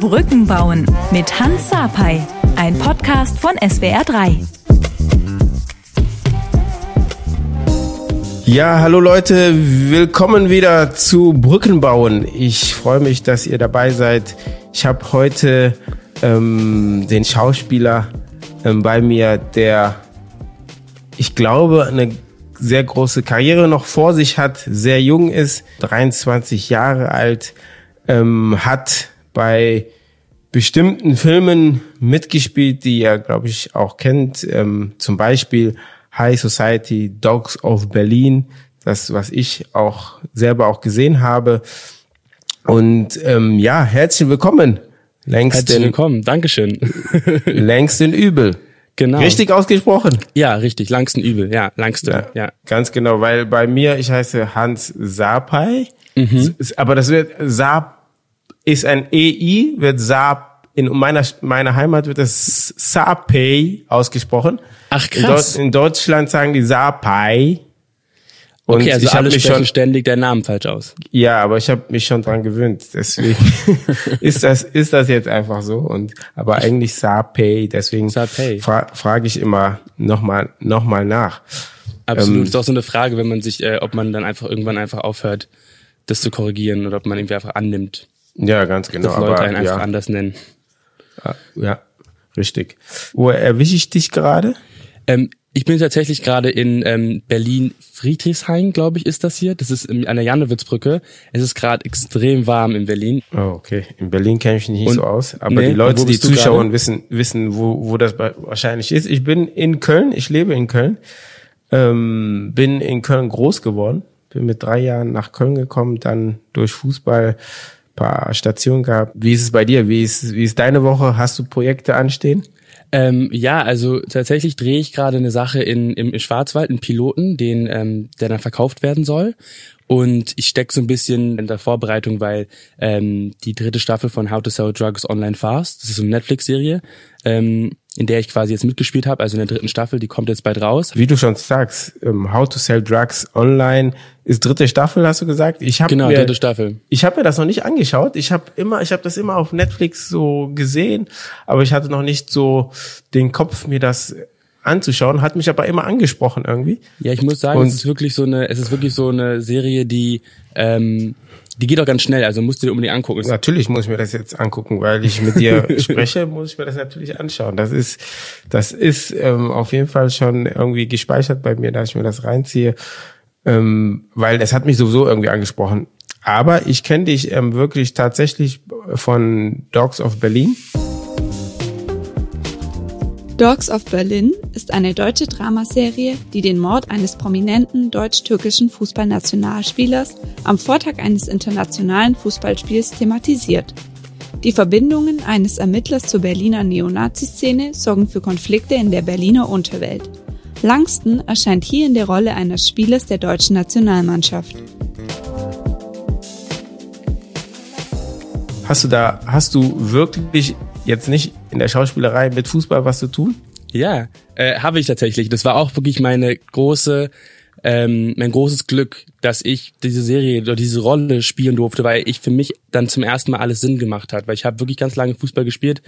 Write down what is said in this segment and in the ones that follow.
Brücken bauen mit Hans Sapai, ein Podcast von SWR3. Ja, hallo Leute, willkommen wieder zu Brücken bauen. Ich freue mich, dass ihr dabei seid. Ich habe heute ähm, den Schauspieler ähm, bei mir, der, ich glaube, eine sehr große Karriere noch vor sich hat, sehr jung ist, 23 Jahre alt, ähm, hat bei bestimmten Filmen mitgespielt, die ihr, glaube ich, auch kennt. Ähm, zum Beispiel High Society, Dogs of Berlin, das, was ich auch selber auch gesehen habe. Und ähm, ja, herzlich willkommen. Längst herzlich willkommen, Dankeschön. längst in Übel. Genau. Richtig ausgesprochen? Ja, richtig. Langsten Übel. Ja, Langsten. Ja, ja. Ganz genau, weil bei mir, ich heiße Hans Sapai, mhm. aber das wird Saap ist ein EI, wird Saap, in meiner, meiner Heimat wird das Sapei ausgesprochen. Ach krass. In, in Deutschland sagen die Sapai. Und okay, also ich alle sprechen schon, ständig der Namen falsch aus. Ja, aber ich habe mich schon dran gewöhnt. Deswegen ist das ist das jetzt einfach so. Und aber eigentlich Sapei. Deswegen fra frage ich immer nochmal noch mal nach. Absolut. Ähm, ist auch so eine Frage, wenn man sich, äh, ob man dann einfach irgendwann einfach aufhört, das zu korrigieren oder ob man irgendwie einfach annimmt. Ja, ganz genau. Dass Leute aber, einen einfach ja. anders nennen. Ja, ja, richtig. Wo erwische ich dich gerade? Ähm, ich bin tatsächlich gerade in ähm, Berlin Friedrichshain, glaube ich, ist das hier. Das ist an der Jannewitzbrücke. Es ist gerade extrem warm in Berlin. Oh, okay. In Berlin kenne ich mich nicht Und, so aus, aber nee, die Leute, die zuschauen, wissen wissen, wo wo das wahrscheinlich ist. Ich bin in Köln. Ich lebe in Köln. Ähm, bin in Köln groß geworden. Bin mit drei Jahren nach Köln gekommen, dann durch Fußball paar Stationen gehabt. Wie ist es bei dir? Wie ist wie ist deine Woche? Hast du Projekte anstehen? Ähm, ja, also tatsächlich drehe ich gerade eine Sache in, im Schwarzwald, einen Piloten, den, ähm, der dann verkauft werden soll. Und ich stecke so ein bisschen in der Vorbereitung, weil ähm, die dritte Staffel von How to Sell Drugs Online Fast, das ist so eine Netflix-Serie, ähm, in der ich quasi jetzt mitgespielt habe, also in der dritten Staffel, die kommt jetzt bald raus. Wie du schon sagst, ähm, How to Sell Drugs Online ist dritte Staffel, hast du gesagt? Ich habe genau mir, dritte Staffel. Ich habe mir das noch nicht angeschaut. Ich habe immer, ich habe das immer auf Netflix so gesehen, aber ich hatte noch nicht so den Kopf, mir das anzuschauen, hat mich aber immer angesprochen irgendwie. Ja, ich muss sagen, Und es ist wirklich so eine, es ist wirklich so eine Serie, die ähm, die geht auch ganz schnell, also musst du dir unbedingt angucken. Natürlich muss ich mir das jetzt angucken, weil ich mit dir spreche, muss ich mir das natürlich anschauen. Das ist, das ist ähm, auf jeden Fall schon irgendwie gespeichert bei mir, dass ich mir das reinziehe, ähm, weil es hat mich sowieso irgendwie angesprochen. Aber ich kenne dich ähm, wirklich tatsächlich von Dogs of Berlin. Dogs of Berlin ist eine deutsche Dramaserie, die den Mord eines prominenten deutsch-türkischen Fußballnationalspielers am Vortag eines internationalen Fußballspiels thematisiert. Die Verbindungen eines Ermittlers zur Berliner Neonazi-Szene sorgen für Konflikte in der Berliner Unterwelt. Langston erscheint hier in der Rolle eines Spielers der deutschen Nationalmannschaft. Hast du da, hast du wirklich jetzt nicht in der Schauspielerei mit Fußball was zu tun? Ja, äh, habe ich tatsächlich. Das war auch wirklich meine große, ähm, mein großes Glück, dass ich diese Serie oder diese Rolle spielen durfte, weil ich für mich dann zum ersten Mal alles Sinn gemacht hat. Weil ich habe wirklich ganz lange Fußball gespielt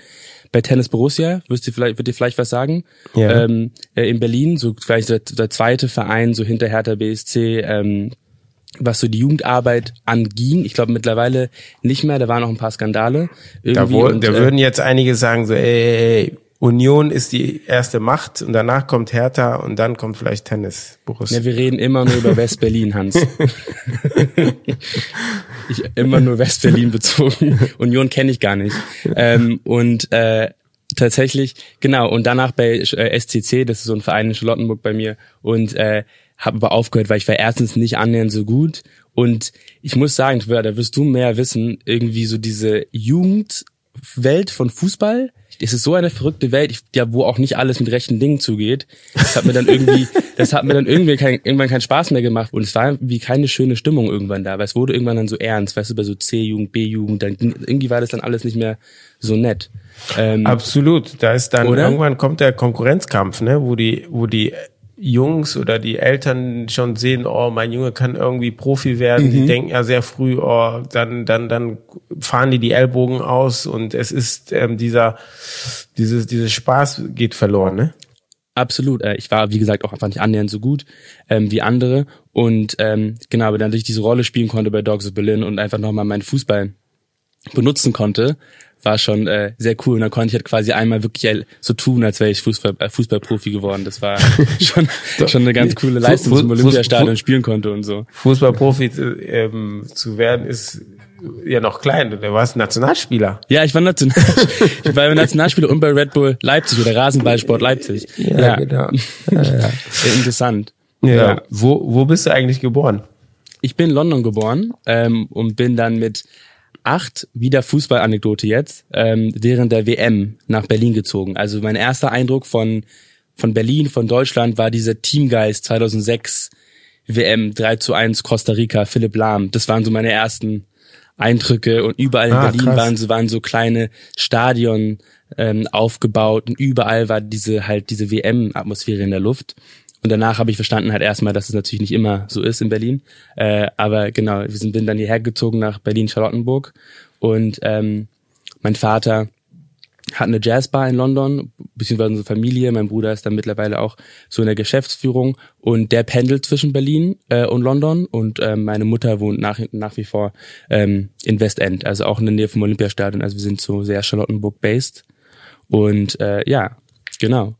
bei Tennis Borussia, wirst du vielleicht, wird dir vielleicht was sagen? Ja. Ähm, äh, in Berlin, so vielleicht der, der zweite Verein, so hinter Hertha BSC, ähm, was so die Jugendarbeit anging. Ich glaube mittlerweile nicht mehr, da waren noch ein paar Skandale. Da, wo, und, da äh, würden jetzt einige sagen so, ey, ey, ey, Union ist die erste Macht und danach kommt Hertha und dann kommt vielleicht Tennis. Borussia. Ja, wir reden immer nur über West-Berlin, Hans. ich immer nur West-Berlin bezogen. Union kenne ich gar nicht. Ähm, und äh, tatsächlich, genau, und danach bei äh, SCC, das ist so ein Verein in Charlottenburg bei mir, und äh, habe aber aufgehört, weil ich war erstens nicht annähernd so gut und ich muss sagen, da wirst du mehr wissen, irgendwie so diese Jugendwelt von Fußball, es ist so eine verrückte Welt, ja, wo auch nicht alles mit rechten Dingen zugeht. Das hat mir dann irgendwie, das hat mir dann irgendwie kein, irgendwann keinen Spaß mehr gemacht und es war wie keine schöne Stimmung irgendwann da, weil es wurde irgendwann dann so ernst, weißt du, bei so C-Jugend, B-Jugend, dann irgendwie war das dann alles nicht mehr so nett. Ähm, Absolut, da ist dann oder? irgendwann kommt der Konkurrenzkampf, ne, wo die, wo die Jungs oder die Eltern schon sehen, oh, mein Junge kann irgendwie Profi werden, mhm. die denken ja sehr früh, oh, dann, dann, dann fahren die die Ellbogen aus und es ist ähm, dieser, dieses, dieses Spaß geht verloren, ne? Absolut. Äh, ich war, wie gesagt, auch einfach nicht annähernd so gut ähm, wie andere. Und ähm, genau, aber dann, dass ich diese Rolle spielen konnte bei Dogs of Berlin und einfach nochmal meinen Fußball benutzen konnte, war schon äh, sehr cool. Und dann konnte ich halt quasi einmal wirklich so tun, als wäre ich Fußball, äh, Fußballprofi geworden. Das war schon, schon eine ganz coole Leistung, dass ich im Olympiastadion spielen konnte und so. Fußballprofi äh, ähm, zu werden ist ja noch klein. Du warst Nationalspieler. Ja, ich war, Nation ich war Nationalspieler und bei Red Bull Leipzig oder Rasenballsport Leipzig. Ja, ja. genau. Ja, ja. Interessant. Ja. ja. Wo, wo bist du eigentlich geboren? Ich bin in London geboren ähm, und bin dann mit acht, wieder Fußballanekdote jetzt, ähm, während der WM nach Berlin gezogen. Also mein erster Eindruck von, von Berlin, von Deutschland war dieser Teamgeist 2006 WM 3 zu 1 Costa Rica, Philipp Lahm. Das waren so meine ersten Eindrücke und überall in ah, Berlin waren so, waren so kleine Stadion ähm, aufgebaut und überall war diese halt diese WM-Atmosphäre in der Luft. Und danach habe ich verstanden halt erstmal, dass es natürlich nicht immer so ist in Berlin. Äh, aber genau, wir sind bin dann hierher gezogen nach Berlin-Charlottenburg und ähm, mein Vater hat eine Jazzbar in London, beziehungsweise unsere Familie. Mein Bruder ist dann mittlerweile auch so in der Geschäftsführung und der pendelt zwischen Berlin äh, und London und äh, meine Mutter wohnt nach, nach wie vor ähm, in Westend, also auch in der Nähe vom Olympiastadion. Also wir sind so sehr Charlottenburg-based und äh, ja, genau.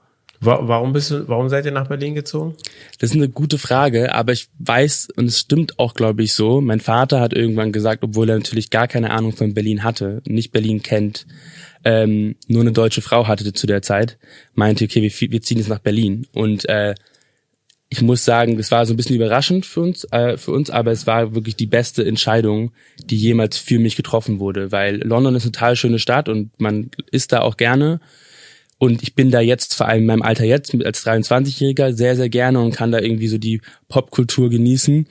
Warum bist du, warum seid ihr nach Berlin gezogen? Das ist eine gute Frage, aber ich weiß, und es stimmt auch, glaube ich, so. Mein Vater hat irgendwann gesagt, obwohl er natürlich gar keine Ahnung von Berlin hatte, nicht Berlin kennt, ähm, nur eine deutsche Frau hatte zu der Zeit, meinte, okay, wir, wir ziehen jetzt nach Berlin. Und äh, ich muss sagen, das war so ein bisschen überraschend für uns, äh, für uns, aber es war wirklich die beste Entscheidung, die jemals für mich getroffen wurde, weil London ist eine total schöne Stadt und man ist da auch gerne und ich bin da jetzt, vor allem in meinem Alter jetzt, als 23-Jähriger, sehr, sehr gerne und kann da irgendwie so die Popkultur genießen.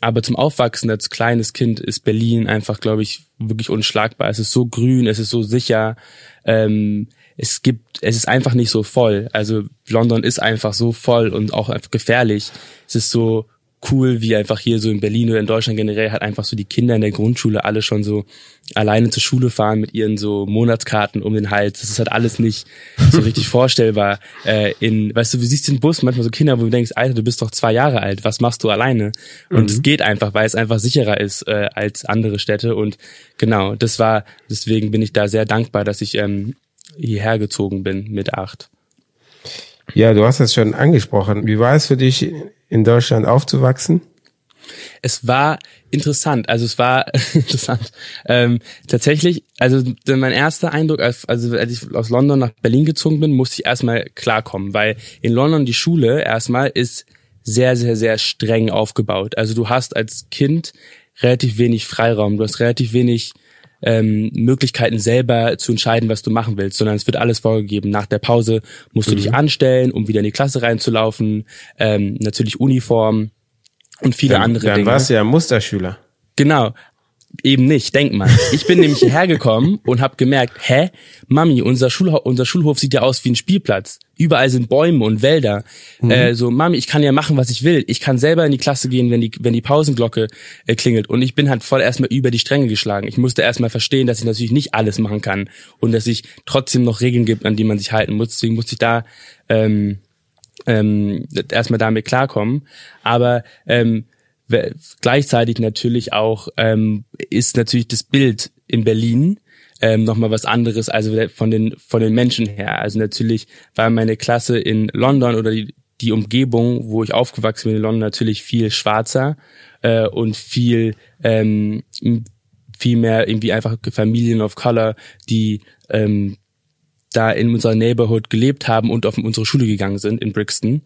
Aber zum Aufwachsen als kleines Kind ist Berlin einfach, glaube ich, wirklich unschlagbar. Es ist so grün, es ist so sicher. Ähm, es gibt, es ist einfach nicht so voll. Also London ist einfach so voll und auch gefährlich. Es ist so cool, wie einfach hier so in Berlin oder in Deutschland generell halt einfach so die Kinder in der Grundschule alle schon so alleine zur Schule fahren mit ihren so Monatskarten um den Hals. Das ist halt alles nicht so richtig vorstellbar. Äh, in, weißt du, du siehst den Bus manchmal so Kinder, wo du denkst, Alter, du bist doch zwei Jahre alt, was machst du alleine? Und mhm. es geht einfach, weil es einfach sicherer ist äh, als andere Städte. Und genau, das war, deswegen bin ich da sehr dankbar, dass ich ähm, hierher gezogen bin mit acht. Ja, du hast es schon angesprochen. Wie war es für dich, in Deutschland aufzuwachsen? Es war interessant, also es war interessant. Ähm, tatsächlich, also mein erster Eindruck, als, also als ich aus London nach Berlin gezogen bin, musste ich erstmal klarkommen, weil in London die Schule erstmal ist sehr, sehr, sehr streng aufgebaut. Also du hast als Kind relativ wenig Freiraum, du hast relativ wenig ähm, Möglichkeiten selber zu entscheiden, was du machen willst, sondern es wird alles vorgegeben. Nach der Pause musst du mhm. dich anstellen, um wieder in die Klasse reinzulaufen. Ähm, natürlich Uniform und viele dann, andere dann Dinge. Dann warst du ja Musterschüler. Genau. Eben nicht, denk mal. Ich bin nämlich hierher gekommen und habe gemerkt, hä, Mami, unser, Schulho unser Schulhof sieht ja aus wie ein Spielplatz. Überall sind Bäume und Wälder. Mhm. Äh, so, Mami, ich kann ja machen, was ich will. Ich kann selber in die Klasse gehen, wenn die, wenn die Pausenglocke äh, klingelt. Und ich bin halt voll erstmal über die Stränge geschlagen. Ich musste erstmal verstehen, dass ich natürlich nicht alles machen kann und dass ich trotzdem noch Regeln gibt, an die man sich halten muss. Deswegen musste ich da ähm, ähm, erstmal damit klarkommen. Aber ähm, gleichzeitig natürlich auch ähm, ist natürlich das Bild in Berlin ähm, nochmal was anderes, also von den von den Menschen her. Also natürlich war meine Klasse in London oder die, die Umgebung, wo ich aufgewachsen bin in London, natürlich viel schwarzer äh, und viel ähm, viel mehr irgendwie einfach Familien of Color, die ähm, da in unserer Neighborhood gelebt haben und auf unsere Schule gegangen sind in Brixton.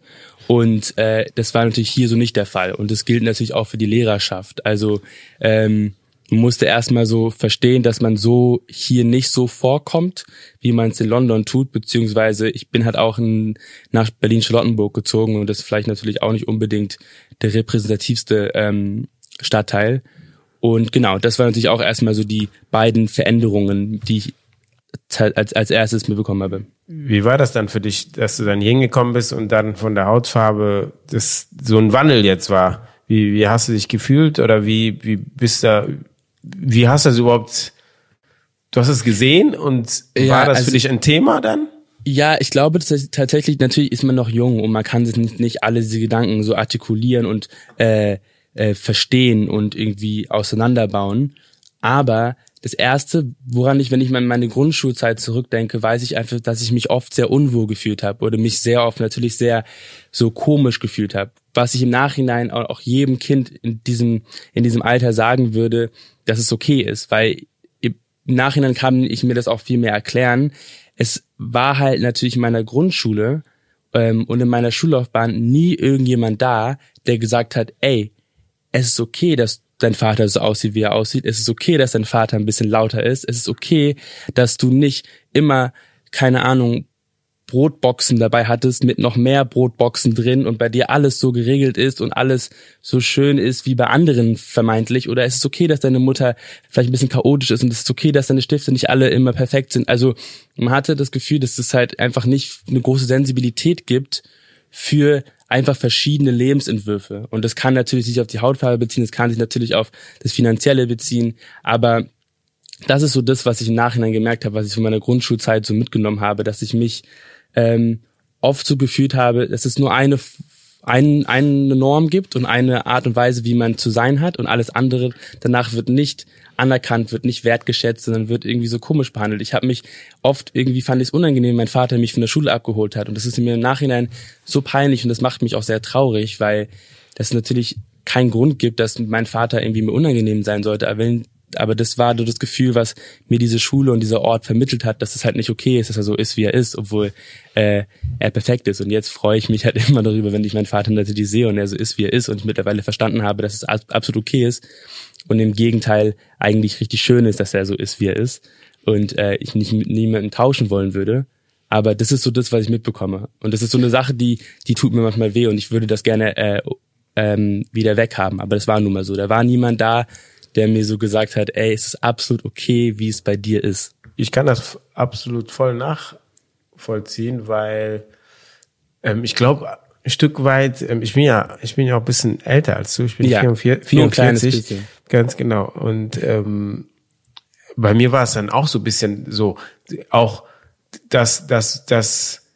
Und äh, das war natürlich hier so nicht der Fall. Und das gilt natürlich auch für die Lehrerschaft. Also ähm, man musste erstmal so verstehen, dass man so hier nicht so vorkommt, wie man es in London tut, beziehungsweise ich bin halt auch in, nach Berlin-Charlottenburg gezogen und das ist vielleicht natürlich auch nicht unbedingt der repräsentativste ähm, Stadtteil. Und genau, das war natürlich auch erstmal so die beiden Veränderungen, die ich als, als erstes mitbekommen habe. Wie war das dann für dich, dass du dann hingekommen bist und dann von der Hautfarbe das so ein Wandel jetzt war? Wie, wie hast du dich gefühlt oder wie, wie bist da, wie hast du das überhaupt, du hast es gesehen und ja, war das also, für dich ein Thema dann? Ja, ich glaube tatsächlich, natürlich ist man noch jung und man kann sich nicht, nicht alle diese Gedanken so artikulieren und äh, äh, verstehen und irgendwie auseinanderbauen. Aber das erste, woran ich, wenn ich an meine Grundschulzeit zurückdenke, weiß ich einfach, dass ich mich oft sehr unwohl gefühlt habe oder mich sehr oft natürlich sehr so komisch gefühlt habe. Was ich im Nachhinein auch jedem Kind in diesem, in diesem Alter sagen würde, dass es okay ist, weil im Nachhinein kann ich mir das auch viel mehr erklären. Es war halt natürlich in meiner Grundschule ähm, und in meiner Schullaufbahn nie irgendjemand da, der gesagt hat, ey, es ist okay, dass dein Vater so aussieht, wie er aussieht. Es ist okay, dass dein Vater ein bisschen lauter ist. Es ist okay, dass du nicht immer, keine Ahnung, Brotboxen dabei hattest mit noch mehr Brotboxen drin und bei dir alles so geregelt ist und alles so schön ist wie bei anderen vermeintlich. Oder es ist okay, dass deine Mutter vielleicht ein bisschen chaotisch ist und es ist okay, dass deine Stifte nicht alle immer perfekt sind. Also man hatte das Gefühl, dass es halt einfach nicht eine große Sensibilität gibt für einfach verschiedene Lebensentwürfe. Und das kann natürlich sich auf die Hautfarbe beziehen, das kann sich natürlich auf das Finanzielle beziehen, aber das ist so das, was ich im Nachhinein gemerkt habe, was ich von meiner Grundschulzeit so mitgenommen habe, dass ich mich ähm, oft so gefühlt habe, dass es nur eine ein, eine Norm gibt und eine Art und Weise, wie man zu sein hat und alles andere danach wird nicht anerkannt, wird nicht wertgeschätzt, sondern wird irgendwie so komisch behandelt. Ich habe mich oft irgendwie fand ich es unangenehm, mein Vater mich von der Schule abgeholt hat und das ist mir im Nachhinein so peinlich und das macht mich auch sehr traurig, weil das natürlich keinen Grund gibt, dass mein Vater irgendwie mir unangenehm sein sollte. Aber wenn aber das war so das Gefühl, was mir diese Schule und dieser Ort vermittelt hat, dass es halt nicht okay ist, dass er so ist, wie er ist, obwohl äh, er perfekt ist. Und jetzt freue ich mich halt immer darüber, wenn ich meinen Vater natürlich sehe und er so ist, wie er ist und ich mittlerweile verstanden habe, dass es absolut okay ist und im Gegenteil eigentlich richtig schön ist, dass er so ist, wie er ist und äh, ich nicht mit niemandem tauschen wollen würde. Aber das ist so das, was ich mitbekomme. Und das ist so eine Sache, die, die tut mir manchmal weh und ich würde das gerne äh, ähm, wieder weghaben. Aber das war nun mal so. Da war niemand da, der mir so gesagt hat, ey, es ist absolut okay, wie es bei dir ist. Ich kann das absolut voll nachvollziehen, weil ähm, ich glaube, ein Stück weit, ähm, ich bin ja, ich bin ja auch ein bisschen älter als du, ich bin ja, 44, 44 ganz genau. Und ähm, bei mir war es dann auch so ein bisschen so, auch, dass, dass, dass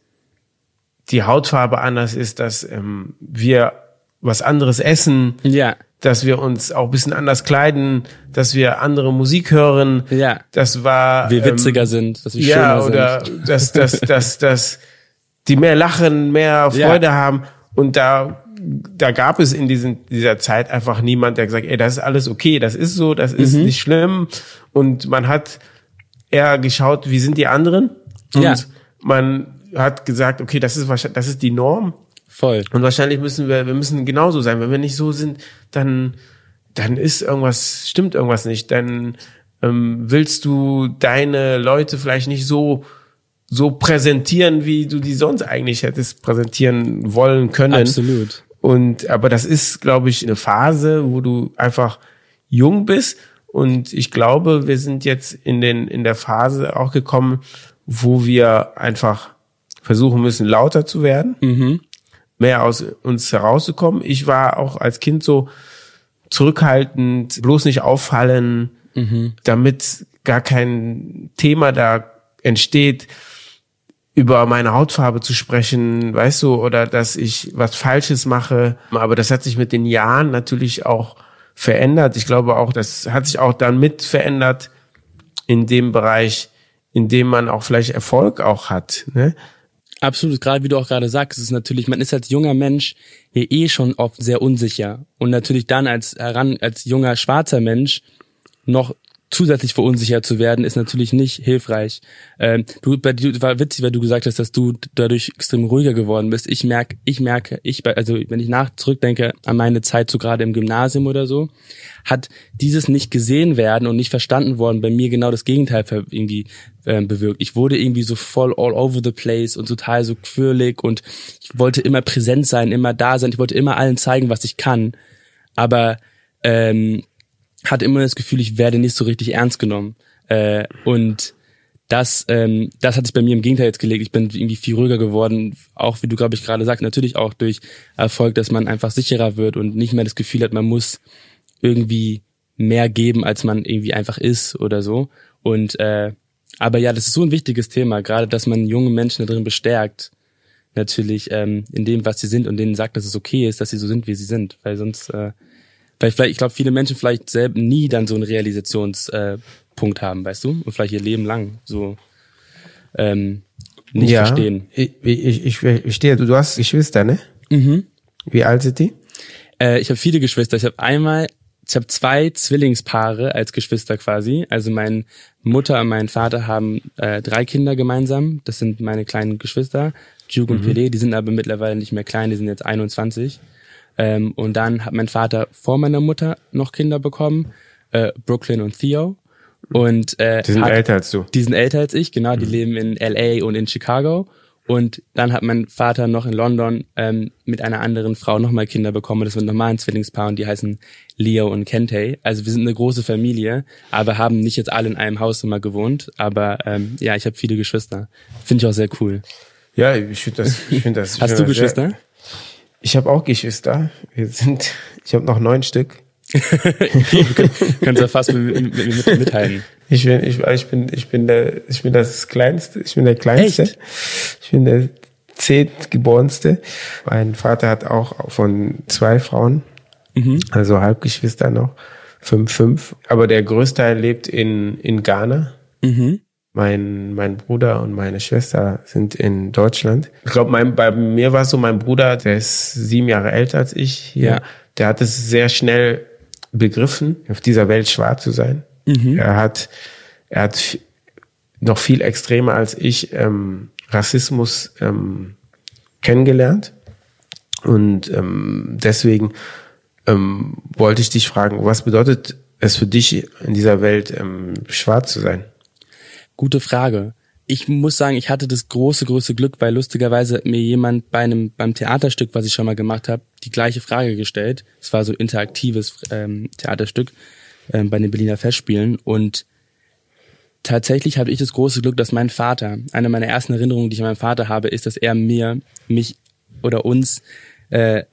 die Hautfarbe anders ist, dass ähm, wir was anderes essen. Ja dass wir uns auch ein bisschen anders kleiden, dass wir andere Musik hören. Ja. Das war. Wir witziger ähm, sind, dass wir ja, schöner oder sind. dass, dass, dass, dass die mehr lachen, mehr Freude ja. haben. Und da, da gab es in diesen, dieser Zeit einfach niemand, der gesagt, ey, das ist alles okay, das ist so, das ist mhm. nicht schlimm. Und man hat eher geschaut, wie sind die anderen? Und ja. man hat gesagt, okay, das ist wahrscheinlich, das ist die Norm. Voll. Und wahrscheinlich müssen wir, wir müssen genauso sein. Wenn wir nicht so sind, dann, dann ist irgendwas, stimmt irgendwas nicht. Dann ähm, willst du deine Leute vielleicht nicht so so präsentieren, wie du die sonst eigentlich hättest präsentieren wollen können. Absolut. Und aber das ist, glaube ich, eine Phase, wo du einfach jung bist. Und ich glaube, wir sind jetzt in den in der Phase auch gekommen, wo wir einfach versuchen müssen, lauter zu werden. Mhm mehr aus uns herauszukommen. Ich war auch als Kind so zurückhaltend, bloß nicht auffallen, mhm. damit gar kein Thema da entsteht, über meine Hautfarbe zu sprechen, weißt du, oder dass ich was Falsches mache. Aber das hat sich mit den Jahren natürlich auch verändert. Ich glaube auch, das hat sich auch dann mit verändert in dem Bereich, in dem man auch vielleicht Erfolg auch hat. Ne? Absolut, gerade wie du auch gerade sagst, ist natürlich, man ist als junger Mensch ja eh schon oft sehr unsicher. Und natürlich dann als heran als junger schwarzer Mensch noch zusätzlich verunsichert zu werden, ist natürlich nicht hilfreich. Ähm, du, bei dir war witzig, weil du gesagt hast, dass du dadurch extrem ruhiger geworden bist. Ich merke, ich merke, ich, also wenn ich nach zurückdenke an meine Zeit so gerade im Gymnasium oder so, hat dieses nicht gesehen werden und nicht verstanden worden bei mir genau das Gegenteil irgendwie äh, bewirkt. Ich wurde irgendwie so voll all over the place und total so quirlig und ich wollte immer präsent sein, immer da sein. Ich wollte immer allen zeigen, was ich kann. Aber ähm, hatte immer das Gefühl, ich werde nicht so richtig ernst genommen. Äh, und das, ähm, das hat sich bei mir im Gegenteil jetzt gelegt. Ich bin irgendwie viel ruhiger geworden, auch wie du, glaube ich, gerade sagst, natürlich auch durch Erfolg, dass man einfach sicherer wird und nicht mehr das Gefühl hat, man muss irgendwie mehr geben, als man irgendwie einfach ist oder so. Und äh, aber ja, das ist so ein wichtiges Thema, gerade dass man junge Menschen darin bestärkt, natürlich ähm, in dem, was sie sind und denen sagt, dass es okay ist, dass sie so sind, wie sie sind, weil sonst, äh, weil vielleicht, ich glaube, viele Menschen vielleicht selber nie dann so einen Realisationspunkt äh, haben, weißt du, und vielleicht ihr Leben lang so ähm, nicht ja, verstehen. Ich, ich, ich, verstehe, du, du hast Geschwister, ne? Mhm. Wie alt sind die? Äh, ich habe viele Geschwister. Ich habe einmal ich habe zwei Zwillingspaare als Geschwister quasi. Also meine Mutter und mein Vater haben äh, drei Kinder gemeinsam. Das sind meine kleinen Geschwister, Juke und mhm. Pelé. Die sind aber mittlerweile nicht mehr klein, die sind jetzt 21. Ähm, und dann hat mein Vater vor meiner Mutter noch Kinder bekommen, äh, Brooklyn und Theo. Und äh, die sind hat, älter als du. Die sind älter als ich, genau. Mhm. Die leben in LA und in Chicago. Und dann hat mein Vater noch in London ähm, mit einer anderen Frau nochmal Kinder bekommen. Das sind nochmal ein Zwillingspaar und die heißen Leo und Kentei. Also wir sind eine große Familie, aber haben nicht jetzt alle in einem Haus immer gewohnt. Aber ähm, ja, ich habe viele Geschwister. Finde ich auch sehr cool. Ja, ich finde das. Ich find das Hast du Geschwister? Sehr, ich habe auch Geschwister. Wir sind. Ich habe noch neun Stück. Kannst ja fast mit, mit, mit, mithalten. Ich bin, ich, ich bin, ich bin der, ich bin das Kleinste, ich bin der Kleinste. Echt? Ich bin der zehntgeborenste. Mein Vater hat auch von zwei Frauen, mhm. also Halbgeschwister noch, fünf, fünf. Aber der Größteil lebt in, in Ghana. Mhm. Mein, mein Bruder und meine Schwester sind in Deutschland. Ich glaube, mein, bei mir war es so, mein Bruder, der ist sieben Jahre älter als ich hier, Ja. der hat es sehr schnell begriffen, auf dieser Welt schwarz zu sein. Mhm. Er hat, er hat noch viel extremer als ich ähm, Rassismus ähm, kennengelernt. Und ähm, deswegen ähm, wollte ich dich fragen, was bedeutet es für dich in dieser Welt ähm, schwarz zu sein? Gute Frage. Ich muss sagen, ich hatte das große, große Glück, weil lustigerweise mir jemand bei einem beim Theaterstück, was ich schon mal gemacht habe, die gleiche Frage gestellt. Es war so interaktives ähm, Theaterstück ähm, bei den Berliner Festspielen und tatsächlich habe ich das große Glück, dass mein Vater, eine meiner ersten Erinnerungen, die ich an meinen Vater habe, ist, dass er mir, mich oder uns äh,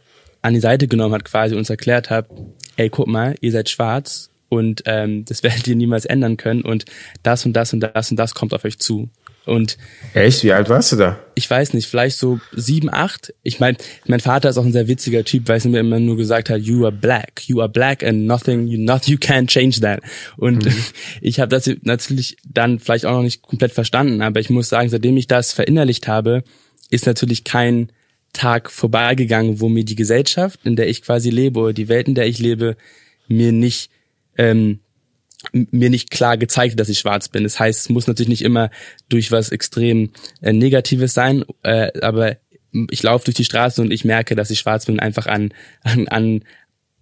an die Seite genommen hat, quasi uns erklärt hat, ey, guck mal, ihr seid schwarz und ähm, das werdet ihr niemals ändern können und das und das und das und das kommt auf euch zu. Und Echt? Wie alt warst du da? ich weiß nicht, vielleicht so sieben, acht. Ich meine, mein Vater ist auch ein sehr witziger Typ, weil er mir immer nur gesagt hat, you are black, you are black and nothing, you not, you can't change that. Und Mhm. ich habe das natürlich dann vielleicht auch noch nicht komplett verstanden, aber ich muss sagen, seitdem ich das verinnerlicht habe, ist natürlich kein Tag vorbeigegangen, wo mir die Gesellschaft, in der ich quasi lebe, oder die Welt, in der ich lebe, mir nicht ähm, mir nicht klar gezeigt, dass ich schwarz bin. Das heißt, es muss natürlich nicht immer durch was extrem äh, Negatives sein, äh, aber ich laufe durch die Straße und ich merke, dass ich schwarz bin, einfach an an an,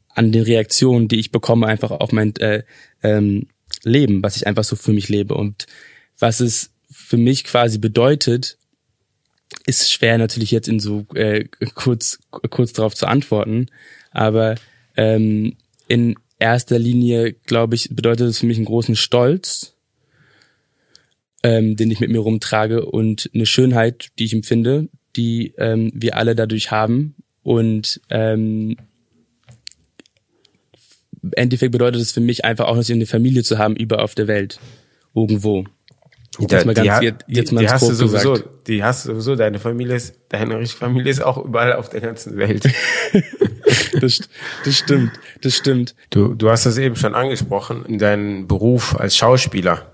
an den Reaktionen, die ich bekomme, einfach auf mein äh, ähm, Leben, was ich einfach so für mich lebe und was es für mich quasi bedeutet, ist schwer natürlich jetzt in so äh, kurz kurz darauf zu antworten, aber ähm, in erster Linie, glaube ich, bedeutet es für mich einen großen Stolz, ähm, den ich mit mir rumtrage und eine Schönheit, die ich empfinde, die ähm, wir alle dadurch haben. Und ähm, im Endeffekt bedeutet es für mich einfach auch, dass eine Familie zu haben, über auf der Welt. Irgendwo. Jetzt mal ganz, ha- jetzt, jetzt mal die hast du sowieso, gesagt. die hast du sowieso, deine Familie ist, deine richtige Familie ist auch überall auf der ganzen Welt. Das, das stimmt, das stimmt. Du, du hast das eben schon angesprochen, in deinem Beruf als Schauspieler.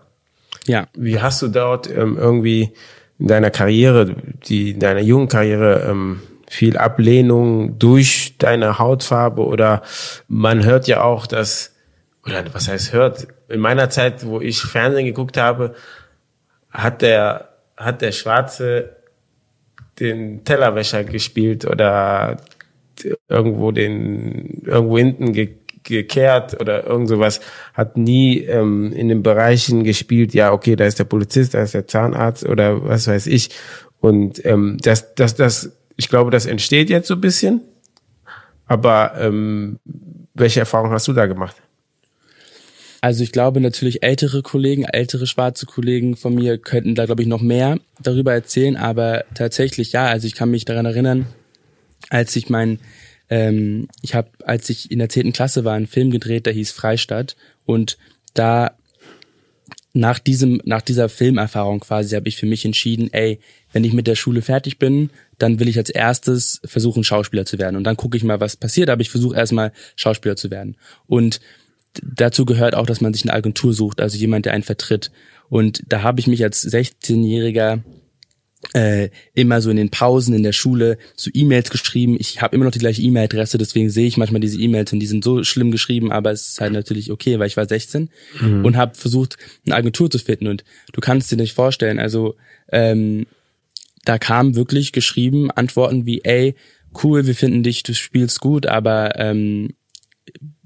Ja. Wie hast du dort ähm, irgendwie in deiner Karriere, die in deiner jungen Karriere ähm, viel Ablehnung durch deine Hautfarbe oder man hört ja auch, dass oder was heißt hört? In meiner Zeit, wo ich Fernsehen geguckt habe, hat der hat der Schwarze den Tellerwäscher gespielt oder irgendwo den irgendwo hinten ge gekehrt oder irgend sowas, hat nie ähm, in den Bereichen gespielt, ja, okay, da ist der Polizist, da ist der Zahnarzt oder was weiß ich. Und ähm, das, das, das, ich glaube, das entsteht jetzt so ein bisschen. Aber ähm, welche Erfahrung hast du da gemacht? Also ich glaube natürlich ältere Kollegen, ältere schwarze Kollegen von mir könnten da glaube ich noch mehr darüber erzählen, aber tatsächlich ja, also ich kann mich daran erinnern, als ich mein ähm, ich habe, als ich in der zehnten Klasse war, einen Film gedreht, der hieß Freistadt und da nach diesem, nach dieser Filmerfahrung quasi habe ich für mich entschieden, ey, wenn ich mit der Schule fertig bin, dann will ich als erstes versuchen, Schauspieler zu werden. Und dann gucke ich mal, was passiert, aber ich versuche erstmal Schauspieler zu werden. Und dazu gehört auch, dass man sich eine Agentur sucht, also jemand, der einen vertritt. Und da habe ich mich als 16-Jähriger äh, immer so in den Pausen in der Schule so E-Mails geschrieben. Ich habe immer noch die gleiche E-Mail-Adresse, deswegen sehe ich manchmal diese E-Mails und die sind so schlimm geschrieben, aber es ist halt natürlich okay, weil ich war 16 mhm. und habe versucht, eine Agentur zu finden. Und du kannst dir nicht vorstellen, also ähm, da kam wirklich geschrieben Antworten wie, ey, cool, wir finden dich, du spielst gut, aber ähm,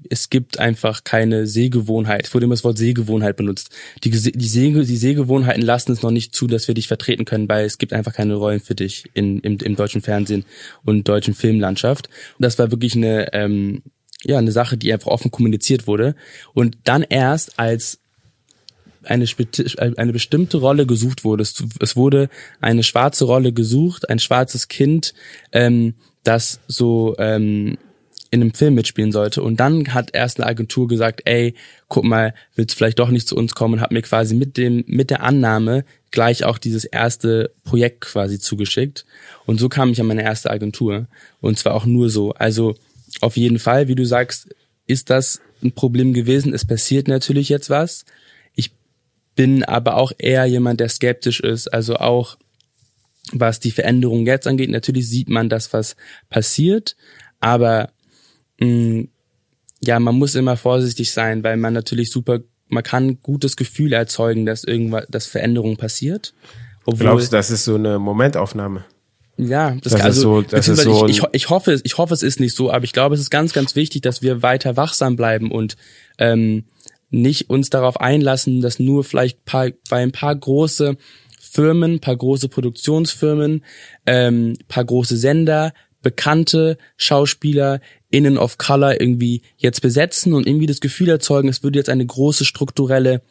es gibt einfach keine Sehgewohnheit. Es wurde immer das Wort Sehgewohnheit benutzt. Die, die, Seh, die Sehgewohnheiten lassen es noch nicht zu, dass wir dich vertreten können, weil es gibt einfach keine Rollen für dich in, im, im deutschen Fernsehen und deutschen Filmlandschaft. Und das war wirklich eine, ähm, ja, eine Sache, die einfach offen kommuniziert wurde. Und dann erst als eine, eine bestimmte Rolle gesucht wurde. Es, wurde eine schwarze Rolle gesucht, ein schwarzes Kind, ähm, das so ähm, in einem Film mitspielen sollte. Und dann hat erst eine Agentur gesagt, ey, guck mal, willst du vielleicht doch nicht zu uns kommen und hat mir quasi mit dem, mit der Annahme gleich auch dieses erste Projekt quasi zugeschickt. Und so kam ich an meine erste Agentur. Und zwar auch nur so. Also auf jeden Fall, wie du sagst, ist das ein Problem gewesen. Es passiert natürlich jetzt was. Ich bin aber auch eher jemand, der skeptisch ist. Also auch was die Veränderung jetzt angeht. Natürlich sieht man das, was passiert. Aber mh, mm, ja, man muss immer vorsichtig sein, weil man natürlich super, man kann gutes Gefühl erzeugen, dass irgendwas, dass Veränderung passiert. Obwohl, Glaubst du, das ist so eine Momentaufnahme? Ja, das, das also, ist so, das ist so ich, ich, ich hoffe, ich hoffe, es ist nicht so, aber ich glaube, es ist ganz, ganz wichtig, dass wir weiter wachsam bleiben und ähm, nicht uns darauf einlassen, dass nur vielleicht paar, bei ein paar große Firmen, paar große Produktionsfirmen, ähm, paar große Sender, bekannte Schauspieler Innen of Color irgendwie jetzt besetzen und irgendwie das Gefühl erzeugen, es würde jetzt eine große strukturelle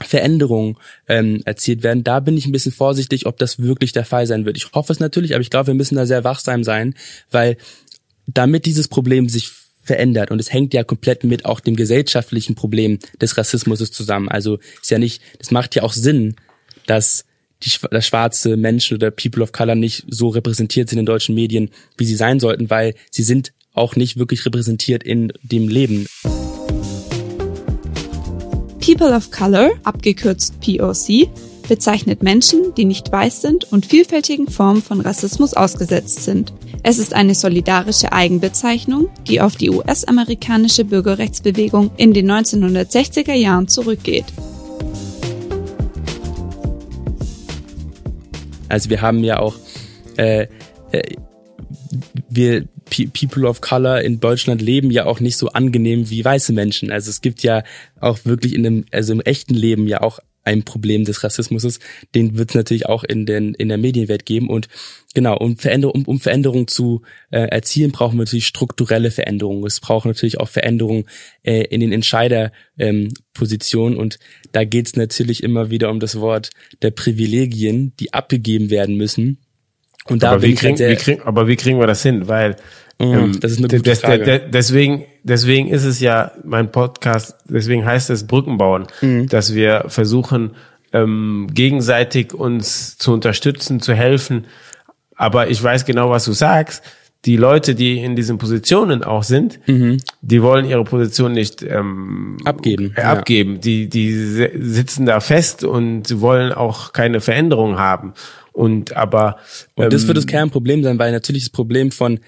Veränderung ähm, erzielt werden. Da bin ich ein bisschen vorsichtig, ob das wirklich der Fall sein wird. Ich hoffe es natürlich, aber ich glaube, wir müssen da sehr wachsam sein, weil damit dieses Problem sich verändert und es hängt ja komplett mit auch dem gesellschaftlichen Problem des Rassismus zusammen. Also ist ja nicht, das macht ja auch Sinn, dass die, dass schwarze Menschen oder People of Color nicht so repräsentiert sind in deutschen Medien, wie sie sein sollten, weil sie sind auch nicht wirklich repräsentiert in dem Leben. People of Color, abgekürzt POC, bezeichnet Menschen, die nicht weiß sind und vielfältigen Formen von Rassismus ausgesetzt sind. Es ist eine solidarische Eigenbezeichnung, die auf die US-amerikanische Bürgerrechtsbewegung in den 1960er Jahren zurückgeht. Also wir haben ja auch äh, äh, wir People of Color in Deutschland leben ja auch nicht so angenehm wie weiße Menschen. Also es gibt ja auch wirklich in dem, also im echten Leben ja auch ein Problem des Rassismus. Den wird es natürlich auch in, den, in der Medienwelt geben. Und genau, um Veränderung, um, um Veränderung zu äh, erzielen, brauchen wir natürlich strukturelle Veränderungen. Es braucht natürlich auch Veränderungen äh, in den Entscheiderpositionen. Ähm, und da geht es natürlich immer wieder um das Wort der Privilegien, die abgegeben werden müssen. Und da aber, wie halt kriegen, wie kriegen, aber wie kriegen wir das hin? Weil. Ähm, das ist eine gute Frage. deswegen, deswegen ist es ja mein Podcast, deswegen heißt es Brückenbauen, mhm. dass wir versuchen, ähm, gegenseitig uns zu unterstützen, zu helfen. Aber ich weiß genau, was du sagst. Die Leute, die in diesen Positionen auch sind, mhm. die wollen ihre Position nicht ähm, abgeben. Äh, abgeben. Ja. Die, die sitzen da fest und wollen auch keine Veränderung haben. Und aber und das wird das ähm, Kernproblem sein, weil natürlich das Problem von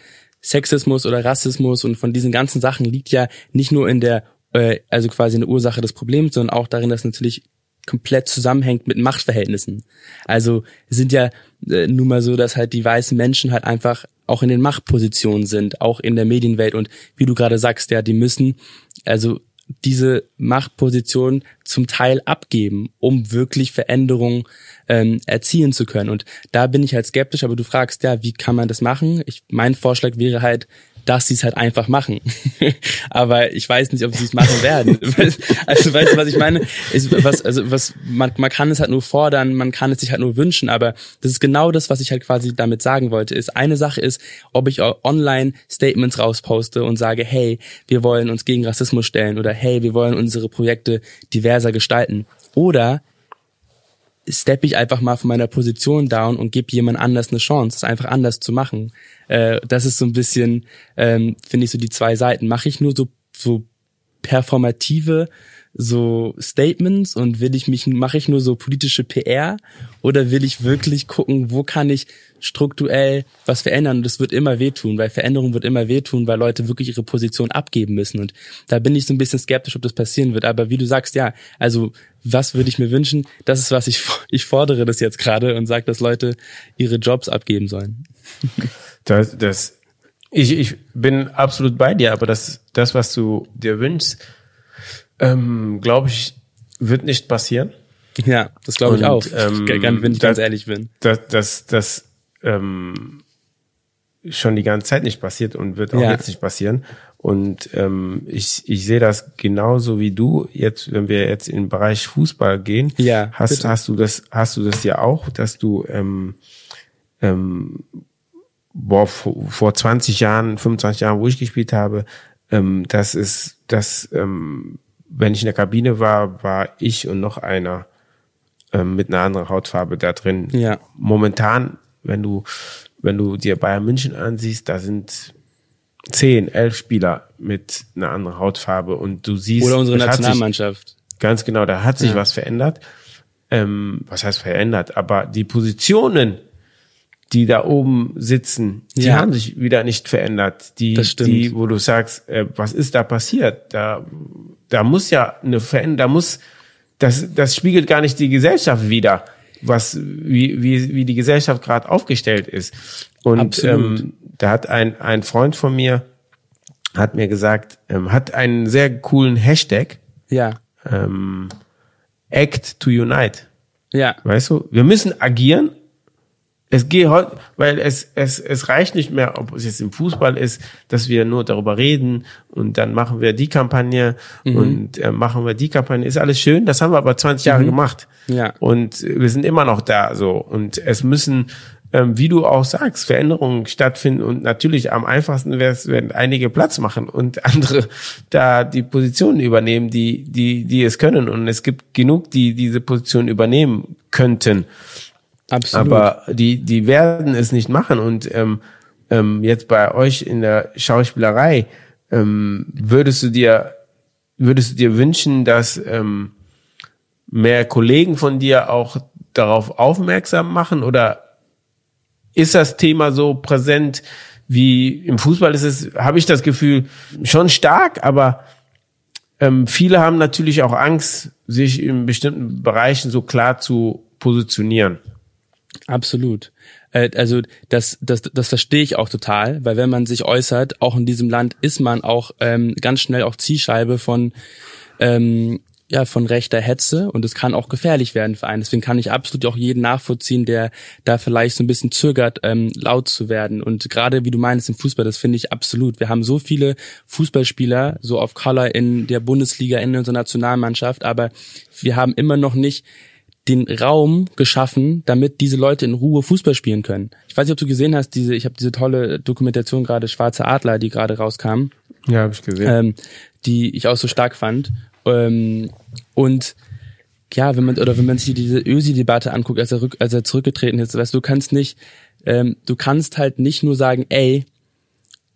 Sexismus oder Rassismus und von diesen ganzen Sachen liegt ja nicht nur in der, äh, also quasi in der Ursache des Problems, sondern auch darin, dass natürlich komplett zusammenhängt mit Machtverhältnissen. Also sind ja äh, nun mal so, dass halt die weißen Menschen halt einfach auch in den Machtpositionen sind, auch in der Medienwelt und wie du gerade sagst, ja, die müssen also diese Machtposition zum Teil abgeben, um wirklich Veränderungen ähm, erzielen zu können. Und da bin ich halt skeptisch, aber du fragst ja, wie kann man das machen? Ich, mein Vorschlag wäre halt, dass sie es halt einfach machen. Aber ich weiß nicht, ob sie es machen werden. also weißt du, was ich meine? Ist, was, also was man, man kann es halt nur fordern, man kann es sich halt nur wünschen, aber das ist genau das, was ich halt quasi damit sagen wollte. Ist eine Sache ist, ob ich online Statements rausposte und sage, hey, wir wollen uns gegen Rassismus stellen oder hey, wir wollen unsere Projekte diverser gestalten. Oder steppe ich einfach mal von meiner Position down und gebe jemand anders eine Chance, es einfach anders zu machen. Äh, das ist so ein bisschen, ähm, finde ich, so die zwei Seiten. Mache ich nur so, so performative so Statements und will ich mich, mache ich nur so politische PR oder will ich wirklich gucken, wo kann ich strukturell was verändern? Und das wird immer wehtun, weil Veränderung wird immer wehtun, weil Leute wirklich ihre Position abgeben müssen. Und da bin ich so ein bisschen skeptisch, ob das passieren wird. Aber wie du sagst, ja, also was würde ich mir wünschen? Das ist, was ich, ich fordere das jetzt gerade und sage, dass Leute ihre Jobs abgeben sollen. Das, das, ich, ich bin absolut bei dir, aber das, das, was du dir wünschst, ähm, glaube ich, wird nicht passieren. Ja, das glaube ich auch, ähm, wenn ich ganz ehrlich bin. Das, das, das ähm, schon die ganze Zeit nicht passiert und wird auch ja. jetzt nicht passieren. Und ähm, ich, ich sehe das genauso wie du. Jetzt, wenn wir jetzt in den Bereich Fußball gehen, ja, hast, hast du das, hast du das ja auch, dass du ähm, ähm, boah, vor, vor 20 Jahren, 25 Jahren, wo ich gespielt habe, ähm, das ist, das ähm, wenn ich in der Kabine war, war ich und noch einer ähm, mit einer anderen Hautfarbe da drin. Ja. Momentan, wenn du, wenn du dir Bayern München ansiehst, da sind zehn, elf Spieler mit einer anderen Hautfarbe und du siehst. Oder unsere Nationalmannschaft. Sich, ganz genau, da hat sich ja. was verändert. Ähm, was heißt verändert? Aber die Positionen, die da oben sitzen, die ja. haben sich wieder nicht verändert. Die, die, wo du sagst, äh, was ist da passiert? Da da muss ja eine Veränderung, da muss, das, das spiegelt gar nicht die Gesellschaft wider, was, wie, wie, wie die Gesellschaft gerade aufgestellt ist. Und ähm, da hat ein, ein Freund von mir, hat mir gesagt, ähm, hat einen sehr coolen Hashtag. Ja. Ähm, Act to Unite. Ja. Weißt du, wir müssen agieren, es geht heute, weil es, es, es reicht nicht mehr, ob es jetzt im Fußball ist, dass wir nur darüber reden und dann machen wir die Kampagne mhm. und äh, machen wir die Kampagne. Ist alles schön, das haben wir aber 20 Jahre mhm. gemacht. Ja. Und wir sind immer noch da so. Und es müssen, ähm, wie du auch sagst, Veränderungen stattfinden. Und natürlich am einfachsten wäre es, wenn einige Platz machen und andere da die Positionen übernehmen, die, die, die es können. Und es gibt genug, die diese Position übernehmen könnten. Absolut. Aber die, die werden es nicht machen. Und ähm, ähm, jetzt bei euch in der Schauspielerei, ähm, würdest du dir, würdest du dir wünschen, dass ähm, mehr Kollegen von dir auch darauf aufmerksam machen? Oder ist das Thema so präsent wie im Fußball ist es, habe ich das Gefühl, schon stark, aber ähm, viele haben natürlich auch Angst, sich in bestimmten Bereichen so klar zu positionieren. Absolut. Äh, also das, das, das verstehe ich auch total, weil wenn man sich äußert, auch in diesem Land ist man auch ähm, ganz schnell auch Zielscheibe von ähm, ja von rechter Hetze und es kann auch gefährlich werden für einen. Deswegen kann ich absolut auch jeden nachvollziehen, der da vielleicht so ein bisschen zögert, ähm, laut zu werden. Und gerade wie du meinst im Fußball, das finde ich absolut. Wir haben so viele Fußballspieler so auf Color in der Bundesliga in unserer Nationalmannschaft, aber wir haben immer noch nicht den Raum geschaffen, damit diese Leute in Ruhe Fußball spielen können. Ich weiß nicht, ob du gesehen hast, diese, ich habe diese tolle Dokumentation gerade Schwarze Adler, die gerade rauskam. Ja, habe ich gesehen. Ähm, die ich auch so stark fand. Ähm, und ja, wenn man oder wenn man sich diese Ösi-Debatte anguckt, als er, rück, als er zurückgetreten ist, weißt du, du kannst nicht, ähm, du kannst halt nicht nur sagen, ey,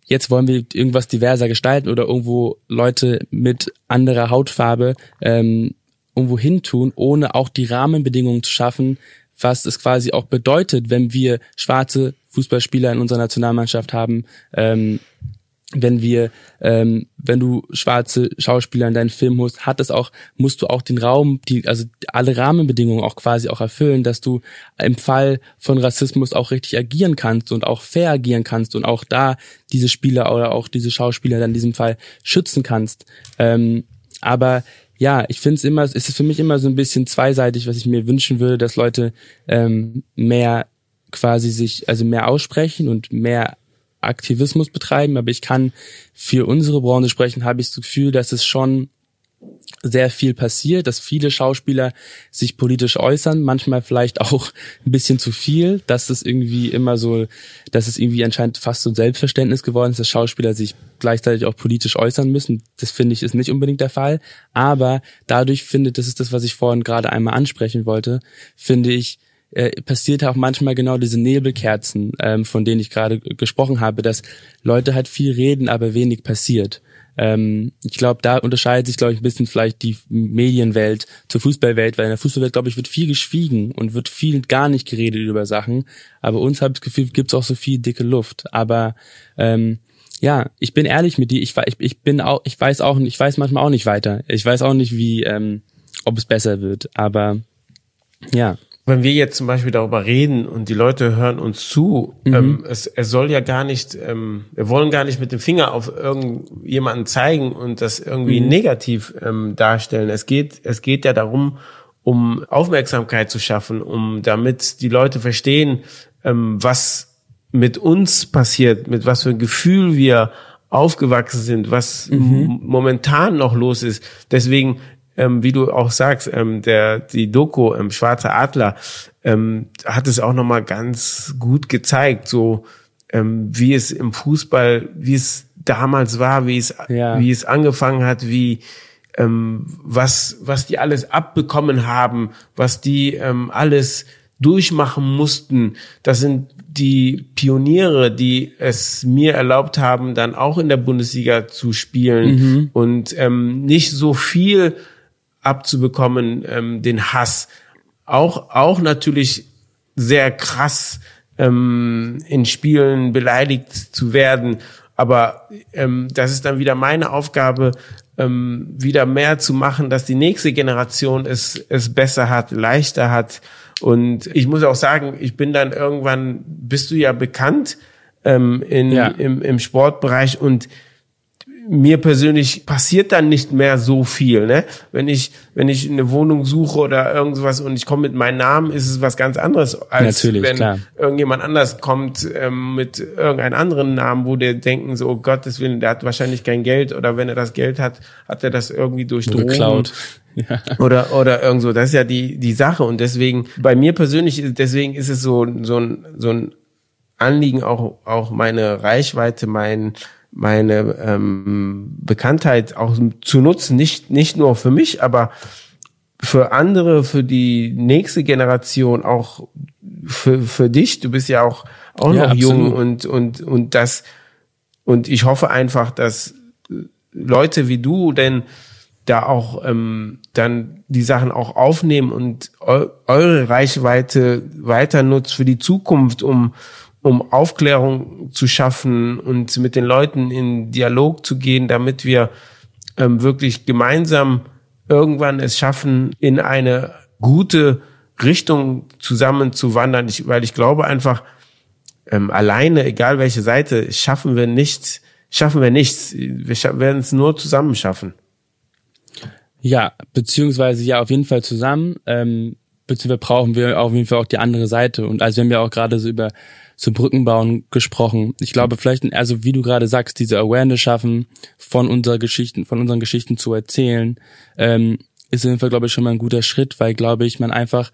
jetzt wollen wir irgendwas diverser gestalten oder irgendwo Leute mit anderer Hautfarbe ähm, irgendwo hintun, ohne auch die Rahmenbedingungen zu schaffen, was es quasi auch bedeutet, wenn wir schwarze Fußballspieler in unserer Nationalmannschaft haben, ähm, wenn wir, ähm, wenn du schwarze Schauspieler in deinen Film hast, hat es auch, musst du auch den Raum, die, also alle Rahmenbedingungen auch quasi auch erfüllen, dass du im Fall von Rassismus auch richtig agieren kannst und auch fair agieren kannst und auch da diese Spieler oder auch diese Schauspieler dann in diesem Fall schützen kannst. Ähm, aber ja, ich finde es immer, es ist für mich immer so ein bisschen zweiseitig, was ich mir wünschen würde, dass Leute ähm, mehr quasi sich, also mehr aussprechen und mehr Aktivismus betreiben, aber ich kann für unsere Branche sprechen, habe ich das Gefühl, dass es schon sehr viel passiert, dass viele Schauspieler sich politisch äußern, manchmal vielleicht auch ein bisschen zu viel, dass es irgendwie immer so, dass es irgendwie anscheinend fast so ein Selbstverständnis geworden ist, dass Schauspieler sich gleichzeitig auch politisch äußern müssen. Das finde ich ist nicht unbedingt der Fall, aber dadurch finde, das ist das, was ich vorhin gerade einmal ansprechen wollte, finde ich, äh, passiert auch manchmal genau diese Nebelkerzen, ähm, von denen ich gerade gesprochen habe, dass Leute halt viel reden, aber wenig passiert. Ähm, ich glaube, da unterscheidet sich, glaube ich, ein bisschen vielleicht die Medienwelt zur Fußballwelt, weil in der Fußballwelt, glaube ich, wird viel geschwiegen und wird viel gar nicht geredet über Sachen. Aber uns habe ich das Gefühl, gibt es auch so viel dicke Luft. Aber ähm, ja, ich bin ehrlich mit dir. Ich, ich, ich bin auch, ich weiß auch, ich weiß manchmal auch nicht weiter. Ich weiß auch nicht, wie, ähm, ob es besser wird. Aber ja wenn wir jetzt zum Beispiel darüber reden und die Leute hören uns zu, mhm. ähm, es, es soll ja gar nicht, ähm, wir wollen gar nicht mit dem Finger auf irgendjemanden zeigen und das irgendwie mhm. negativ ähm, darstellen. Es geht, es geht ja darum, um Aufmerksamkeit zu schaffen, um damit die Leute verstehen, ähm, was mit uns passiert, mit was für ein Gefühl wir aufgewachsen sind, was mhm. momentan noch los ist. Deswegen ähm, wie du auch sagst, ähm, der die Doku ähm, Schwarzer Adler ähm, hat es auch nochmal ganz gut gezeigt, so ähm, wie es im Fußball, wie es damals war, wie es ja. wie es angefangen hat, wie ähm, was was die alles abbekommen haben, was die ähm, alles durchmachen mussten. Das sind die Pioniere, die es mir erlaubt haben, dann auch in der Bundesliga zu spielen mhm. und ähm, nicht so viel abzubekommen, ähm, den Hass. Auch, auch natürlich sehr krass ähm, in Spielen beleidigt zu werden. Aber ähm, das ist dann wieder meine Aufgabe, ähm, wieder mehr zu machen, dass die nächste Generation es, es besser hat, leichter hat. Und ich muss auch sagen, ich bin dann irgendwann, bist du ja bekannt ähm, in, ja. Im, im Sportbereich und mir persönlich passiert dann nicht mehr so viel. Ne? Wenn ich wenn ich eine Wohnung suche oder irgendwas und ich komme mit meinem Namen, ist es was ganz anderes, als Natürlich, wenn klar. irgendjemand anders kommt ähm, mit irgendeinem anderen Namen, wo der denken so, oh Gottes Willen, der hat wahrscheinlich kein Geld oder wenn er das Geld hat, hat er das irgendwie durch Drogen ja. oder oder irgend so. Das ist ja die die Sache und deswegen bei mir persönlich deswegen ist es so so ein so ein Anliegen auch auch meine Reichweite, mein meine ähm, Bekanntheit auch zu nutzen, nicht, nicht nur für mich, aber für andere, für die nächste Generation, auch für, für dich. Du bist ja auch, auch ja, noch absolut. jung und, und, und das, und ich hoffe einfach, dass Leute wie du denn da auch ähm, dann die Sachen auch aufnehmen und eu eure Reichweite weiter nutzt für die Zukunft, um um Aufklärung zu schaffen und mit den Leuten in Dialog zu gehen, damit wir ähm, wirklich gemeinsam irgendwann es schaffen, in eine gute Richtung zusammen zu wandern. Ich, weil ich glaube einfach, ähm, alleine, egal welche Seite, schaffen wir nichts, schaffen wir nichts. Wir scha werden es nur zusammen schaffen. Ja, beziehungsweise ja, auf jeden Fall zusammen. Ähm, beziehungsweise brauchen wir auf jeden Fall auch die andere Seite. Und also wir haben ja auch gerade so über zu Brückenbauen gesprochen. Ich glaube, vielleicht, also wie du gerade sagst, diese Awareness schaffen, von unserer Geschichten, von unseren Geschichten zu erzählen, ähm, ist auf jeden Fall, glaube ich, schon mal ein guter Schritt, weil, glaube ich, man einfach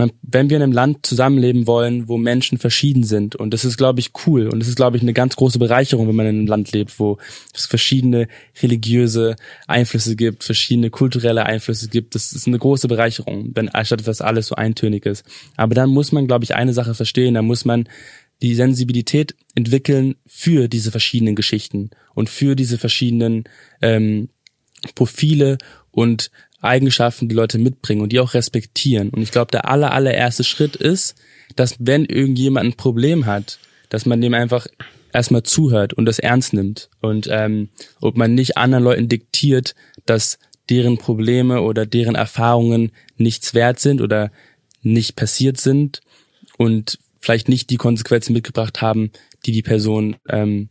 man, wenn wir in einem Land zusammenleben wollen, wo Menschen verschieden sind, und das ist, glaube ich, cool, und das ist, glaube ich, eine ganz große Bereicherung, wenn man in einem Land lebt, wo es verschiedene religiöse Einflüsse gibt, verschiedene kulturelle Einflüsse gibt, das ist eine große Bereicherung, wenn anstatt dass alles so eintönig ist. Aber dann muss man, glaube ich, eine Sache verstehen, da muss man die Sensibilität entwickeln für diese verschiedenen Geschichten und für diese verschiedenen ähm, Profile und Eigenschaften die Leute mitbringen und die auch respektieren. Und ich glaube, der aller, allererste Schritt ist, dass wenn irgendjemand ein Problem hat, dass man dem einfach erstmal zuhört und das ernst nimmt und ähm, ob man nicht anderen Leuten diktiert, dass deren Probleme oder deren Erfahrungen nichts wert sind oder nicht passiert sind und vielleicht nicht die Konsequenzen mitgebracht haben, die die Person ähm,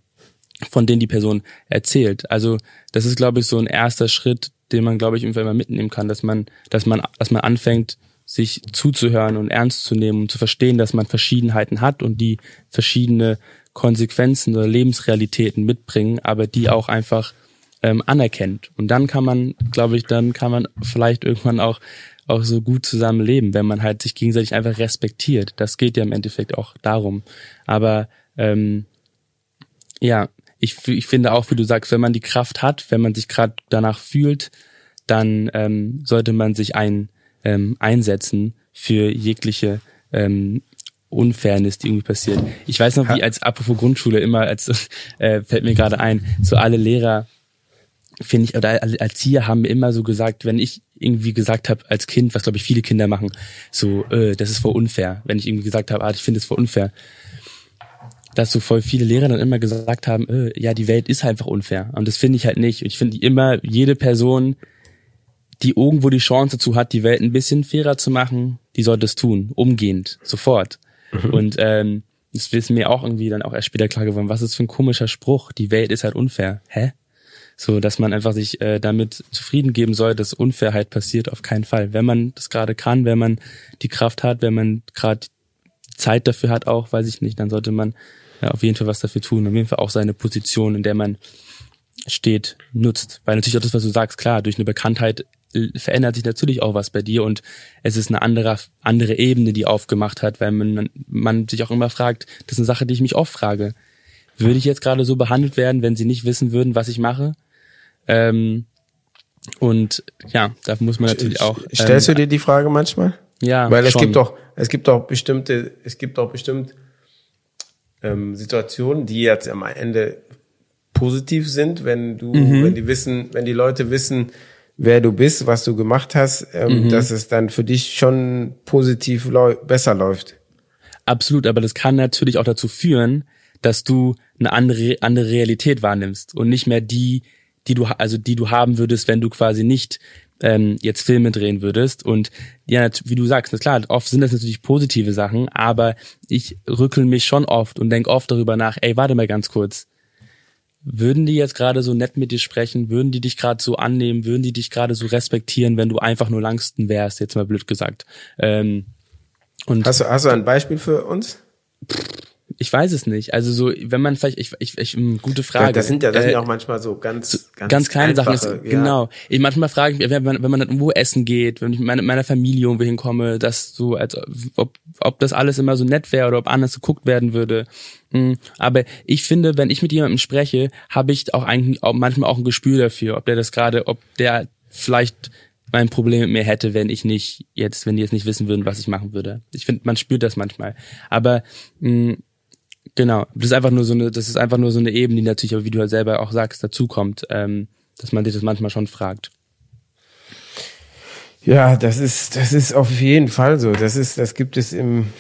von denen die Person erzählt. Also das ist, glaube ich, so ein erster Schritt, den man, glaube ich, irgendwann mal mitnehmen kann, dass man, dass man, dass man anfängt sich zuzuhören und ernst zu nehmen und zu verstehen, dass man Verschiedenheiten hat und die verschiedene Konsequenzen oder Lebensrealitäten mitbringen, aber die auch einfach ähm, anerkennt. Und dann kann man, glaube ich, dann kann man vielleicht irgendwann auch auch so gut zusammen leben, wenn man halt sich gegenseitig einfach respektiert. Das geht ja im Endeffekt auch darum. Aber ähm, ja, ich, ich finde auch, wie du sagst, wenn man die Kraft hat, wenn man sich gerade danach fühlt, dann ähm, sollte man sich ein, ähm, einsetzen für jegliche ähm, Unfairness, die irgendwie passiert. Ich weiß noch, wie als apropos Grundschule immer, als äh, fällt mir gerade ein, so alle Lehrer finde ich, oder Erzieher haben immer so gesagt, wenn ich irgendwie gesagt habe als Kind, was glaube ich viele Kinder machen, so, äh, das ist voll unfair. Wenn ich irgendwie gesagt habe, ah, ich finde es voll unfair, dass so voll viele Lehrer dann immer gesagt haben, äh, ja, die Welt ist einfach unfair. Und das finde ich halt nicht. Ich finde immer, jede Person, die irgendwo die Chance dazu hat, die Welt ein bisschen fairer zu machen, die sollte es tun, umgehend, sofort. Mhm. Und ähm, das ist mir auch irgendwie dann auch erst später klar geworden, was ist für ein komischer Spruch, die Welt ist halt unfair. Hä? So, dass man einfach sich äh, damit zufrieden geben soll, dass Unfairheit passiert, auf keinen Fall. Wenn man das gerade kann, wenn man die Kraft hat, wenn man gerade Zeit dafür hat auch, weiß ich nicht, dann sollte man ja, auf jeden Fall was dafür tun. Auf jeden Fall auch seine Position, in der man steht, nutzt. Weil natürlich auch das, was du sagst, klar, durch eine Bekanntheit äh, verändert sich natürlich auch was bei dir und es ist eine andere, andere Ebene, die aufgemacht hat, weil man, man sich auch immer fragt, das ist eine Sache, die ich mich oft frage. Würde ich jetzt gerade so behandelt werden, wenn sie nicht wissen würden, was ich mache? Ähm, und ja, da muss man natürlich auch. Ähm, Stellst du dir die Frage manchmal? Ja. Weil es schon. gibt doch, es gibt doch bestimmte, es gibt doch bestimmt ähm, Situationen, die jetzt am Ende positiv sind, wenn du, mhm. wenn die wissen, wenn die Leute wissen, wer du bist, was du gemacht hast, ähm, mhm. dass es dann für dich schon positiv läu besser läuft. Absolut, aber das kann natürlich auch dazu führen, dass du eine andere andere Realität wahrnimmst und nicht mehr die die du also die du haben würdest, wenn du quasi nicht ähm, jetzt Filme drehen würdest. Und ja, wie du sagst, na klar, oft sind das natürlich positive Sachen, aber ich rückel mich schon oft und denk oft darüber nach, ey, warte mal ganz kurz. Würden die jetzt gerade so nett mit dir sprechen? Würden die dich gerade so annehmen? Würden die dich gerade so respektieren, wenn du einfach nur Langsten wärst, jetzt mal blöd gesagt? Ähm, und hast, du, hast du ein Beispiel für uns? Ich weiß es nicht. Also so, wenn man vielleicht, ich, ich, ich gute Frage. Ja, das sind ja, das äh, sind ja auch manchmal so ganz, ganz, ganz kleine Sachen. Ist, ja. Genau. Ich manchmal frage ich mich, wenn man, wenn man irgendwo essen geht, wenn ich mit meiner, meiner Familie irgendwo hinkomme, dass so, als ob, ob das alles immer so nett wäre oder ob anders geguckt werden würde. Hm, aber ich finde, wenn ich mit jemandem spreche, habe ich auch eigentlich auch manchmal auch ein Gespür dafür, ob der das gerade, ob der vielleicht mein Problem mit mir hätte, wenn ich nicht jetzt, wenn die jetzt nicht wissen würden, was ich machen würde. Ich finde, man spürt das manchmal. Aber mh, hm, Genau, das ist einfach nur so eine, das ist einfach nur so eine Ebene, die natürlich, wie du halt selber auch sagst, dazukommt, ähm, dass man sich das manchmal schon fragt. Ja, das ist, das ist auf jeden Fall so. Das ist, das gibt es im,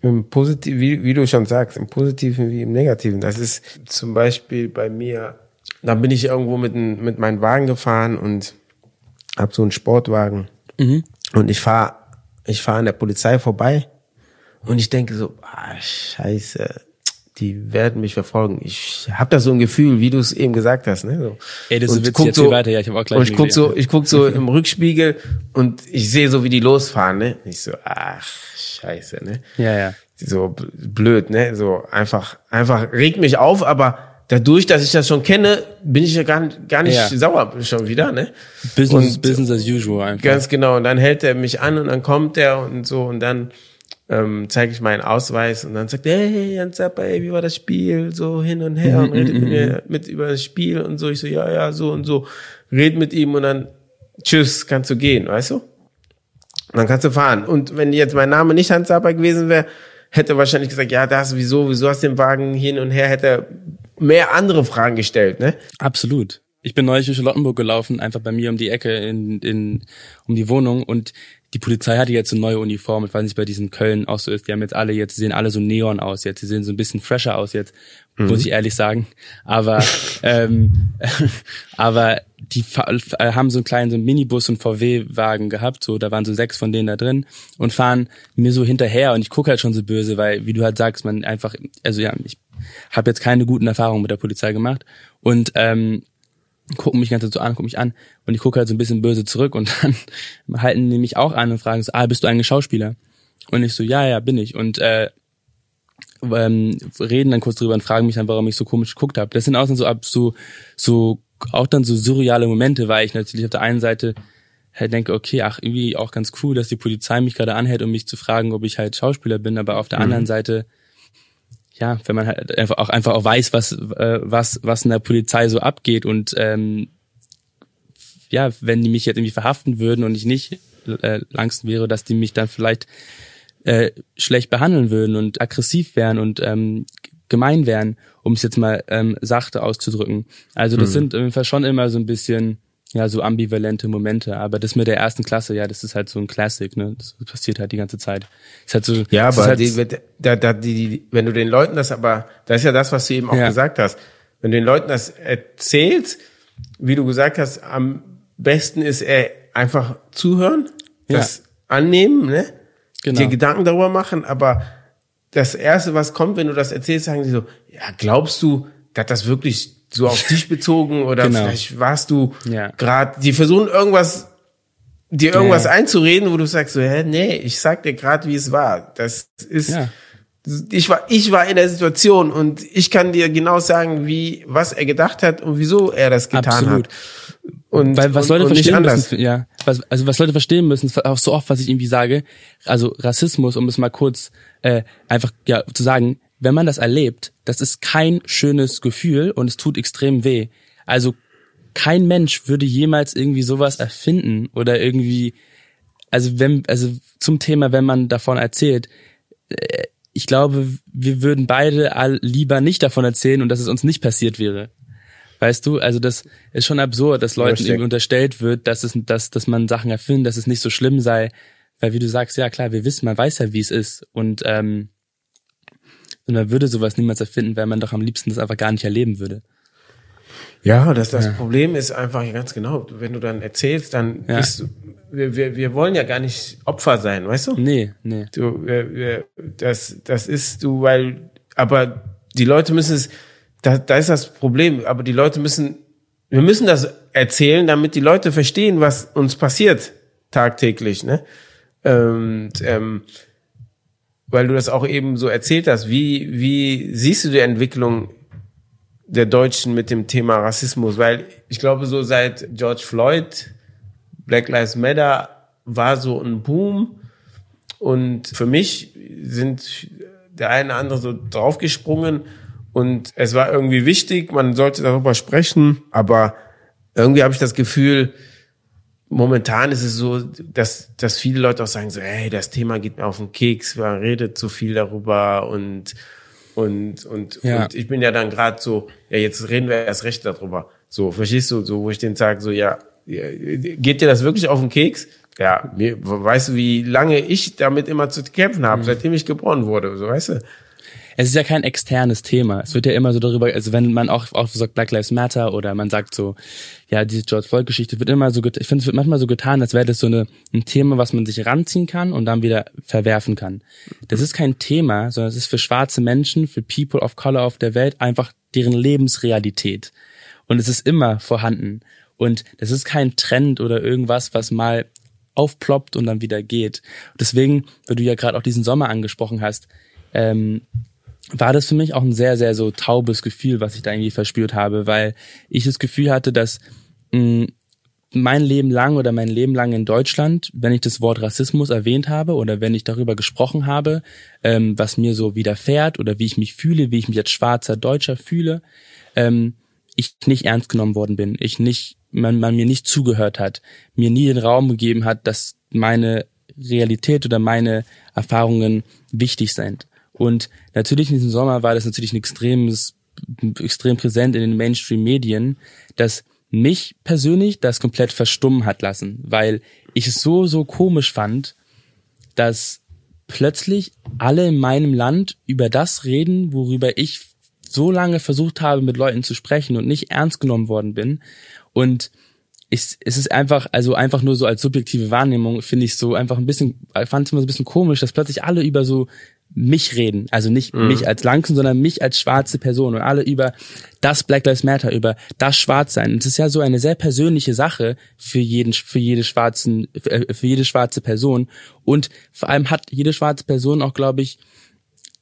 im Positiven, wie, wie du schon sagst, im Positiven wie im Negativen. Das ist zum Beispiel bei mir, da bin ich irgendwo mit, mit meinem Wagen gefahren und hab so einen Sportwagen. Mhm. Und ich fahre ich fahr an der Polizei vorbei und ich denke so, ah, scheiße, die werden mich verfolgen. Ich habe da so ein Gefühl, wie du es eben gesagt hast. Ne? So. Ey, das ist witzig, jetzt so, weiter. Ja, ich habe auch gleich Und ich guck so, ich guck so im Rückspiegel und ich sehe so, wie die losfahren. Ne? Ich so, ach, scheiße. Ne? Ja, ja. So blöd, ne? So einfach, einfach regt mich auf, aber dadurch, dass ich das schon kenne, bin ich ja gar, gar nicht ja. sauer schon wieder, ne? Business, und, Business as usual einfach. Ganz genau. Und dann hält er mich an und dann kommt er und so und dann ähm, zeige ich meinen Ausweis und dann sagt er, hey, Jan Zappa, ey, wie war das Spiel? So hin und her und redet mit mir mit über das Spiel und so. Ich so, ja, ja, so und so. Red mit ihm und dann, tschüss, kannst du gehen, weißt du? Und dann kannst du fahren. Und wenn jetzt mein Name nicht Hans Zappa gewesen wäre, hätte er wahrscheinlich gesagt, ja, das, wieso, wieso hast du den Wagen hin und her, hätte er mehr andere Fragen gestellt, ne? Absolut. Ich bin neulich durch Charlottenburg gelaufen, einfach bei mir um die Ecke in, in um die Wohnung und die Polizei hatte jetzt eine neue Uniform, ich weiß nicht, bei diesen Köln auch so ist, die haben jetzt alle jetzt, sehen alle so neon aus jetzt, die sehen so ein bisschen fresher aus jetzt, mhm. muss ich ehrlich sagen. Aber, ähm, aber die äh, haben so einen kleinen so einen Minibus und VW-Wagen gehabt, so da waren so sechs von denen da drin und fahren mir so hinterher. Und ich gucke halt schon so böse, weil wie du halt sagst, man einfach, also ja, ich habe jetzt keine guten Erfahrungen mit der Polizei gemacht. Und ähm, gucken mich Zeit so an, gucken mich an und ich gucke halt so ein bisschen böse zurück und dann halten die mich auch an und fragen so, ah, bist du eigentlich Schauspieler? Und ich so, ja, ja, bin ich. Und äh, ähm, reden dann kurz drüber und fragen mich dann, warum ich so komisch geguckt habe. Das sind auch dann so, so, so auch dann so surreale Momente, weil ich natürlich auf der einen Seite halt denke, okay, ach, irgendwie auch ganz cool, dass die Polizei mich gerade anhält, um mich zu fragen, ob ich halt Schauspieler bin, aber auf der mhm. anderen Seite, ja, wenn man halt einfach auch einfach auch weiß, was, äh, was, was in der Polizei so abgeht und ähm, ja, wenn die mich jetzt irgendwie verhaften würden und ich nicht äh, Angst wäre, dass die mich dann vielleicht äh, schlecht behandeln würden und aggressiv wären und ähm, gemein wären, um es jetzt mal ähm, sachte auszudrücken. Also das mhm. sind auf jeden Fall schon immer so ein bisschen ja so ambivalente Momente. Aber das mit der ersten Klasse, ja, das ist halt so ein Classic, ne? Das passiert halt die ganze Zeit. Ist halt so, ja, aber halt die, da, da, die, wenn du den Leuten das aber, das ist ja das, was du eben auch ja. gesagt hast. Wenn du den Leuten das erzählst, wie du gesagt hast, am besten ist er einfach zuhören, das ja. annehmen, ne? Genau. Dir Gedanken darüber machen, aber das erste, was kommt, wenn du das erzählst, sagen sie so, ja, glaubst du, dass das wirklich so auf dich bezogen oder genau. vielleicht warst du ja. gerade, die versuchen irgendwas, dir irgendwas ja. einzureden, wo du sagst so, hä, nee, ich sag dir gerade, wie es war. Das ist, ja. ich war, ich war in der Situation und ich kann dir genau sagen, wie, was er gedacht hat und wieso er das getan Absolut. hat. Und, Weil was und, Leute und verstehen müssen, ja, was, also was Leute verstehen müssen, auch so oft, was ich irgendwie sage, also Rassismus, um es mal kurz äh, einfach ja zu sagen, wenn man das erlebt, das ist kein schönes Gefühl und es tut extrem weh. Also kein Mensch würde jemals irgendwie sowas erfinden oder irgendwie, also wenn, also zum Thema, wenn man davon erzählt, äh, ich glaube, wir würden beide lieber nicht davon erzählen und dass es uns nicht passiert wäre. Weißt du, also das ist schon absurd, dass Leuten irgendwie unterstellt wird, dass es, dass, dass man Sachen erfindet, dass es nicht so schlimm sei. Weil wie du sagst, ja klar, wir wissen, man weiß ja, wie es ist. Und, ähm, und man würde sowas niemals erfinden, weil man doch am liebsten das einfach gar nicht erleben würde. Ja, das, das ja. Problem ist einfach ganz genau, wenn du dann erzählst, dann ja. bist du, wir, wir, wir wollen ja gar nicht Opfer sein, weißt du? Nee, nee. Du, wir, wir, das, das ist du, weil, aber die Leute müssen es, da, da ist das Problem. Aber die Leute müssen, wir müssen das erzählen, damit die Leute verstehen, was uns passiert tagtäglich. Ne? Und, ähm, weil du das auch eben so erzählt hast, wie, wie siehst du die Entwicklung der Deutschen mit dem Thema Rassismus? Weil ich glaube, so seit George Floyd, Black Lives Matter war so ein Boom. Und für mich sind der eine oder andere so draufgesprungen und es war irgendwie wichtig, man sollte darüber sprechen, aber irgendwie habe ich das Gefühl, momentan ist es so, dass, dass viele Leute auch sagen so, hey, das Thema geht mir auf den Keks, man redet zu viel darüber und und und, ja. und ich bin ja dann gerade so, ja, jetzt reden wir erst recht darüber. So, verstehst du, so wo ich den sage, so ja, geht dir das wirklich auf den Keks? Ja, mir, weißt du, wie lange ich damit immer zu kämpfen habe, mhm. seitdem ich geboren wurde, so weißt du es ist ja kein externes Thema. Es wird ja immer so darüber, also wenn man auch, auch sagt Black Lives Matter oder man sagt so, ja, diese George Floyd Geschichte wird immer so, ich finde, es wird manchmal so getan, als wäre das so eine, ein Thema, was man sich ranziehen kann und dann wieder verwerfen kann. Das ist kein Thema, sondern es ist für schwarze Menschen, für People of Color auf der Welt einfach deren Lebensrealität. Und es ist immer vorhanden. Und das ist kein Trend oder irgendwas, was mal aufploppt und dann wieder geht. Deswegen, weil du ja gerade auch diesen Sommer angesprochen hast, ähm, war das für mich auch ein sehr, sehr so taubes Gefühl, was ich da irgendwie verspürt habe, weil ich das Gefühl hatte, dass mh, mm, mein Leben lang oder mein Leben lang in Deutschland, wenn ich das Wort Rassismus erwähnt habe oder wenn ich darüber gesprochen habe, ähm, was mir so widerfährt oder wie ich mich fühle, wie ich mich als schwarzer Deutscher fühle, ähm, ich nicht ernst genommen worden bin, ich nicht, man, man mir nicht zugehört hat, mir nie den Raum gegeben hat, dass meine Realität oder meine Erfahrungen wichtig sind. Und natürlich in diesem Sommer war das natürlich ein extremes, extrem präsent in den Mainstream-Medien, dass mich persönlich das komplett verstummen hat lassen, weil ich es so, so komisch fand, dass plötzlich alle in meinem Land über das reden, worüber ich so lange versucht habe, mit Leuten zu sprechen und nicht ernst genommen worden bin. Und ich, es ist einfach, also einfach nur so als subjektive Wahrnehmung, finde ich so einfach ein bisschen, fand es immer so ein bisschen komisch, dass plötzlich alle über so mich reden. Also nicht mhm. mich als Langsen, sondern mich als schwarze Person und alle über das Black Lives Matter, über das Schwarzsein. Und es ist ja so eine sehr persönliche Sache für jeden, für jede schwarzen, äh, für jede schwarze Person. Und vor allem hat jede schwarze Person auch, glaube ich,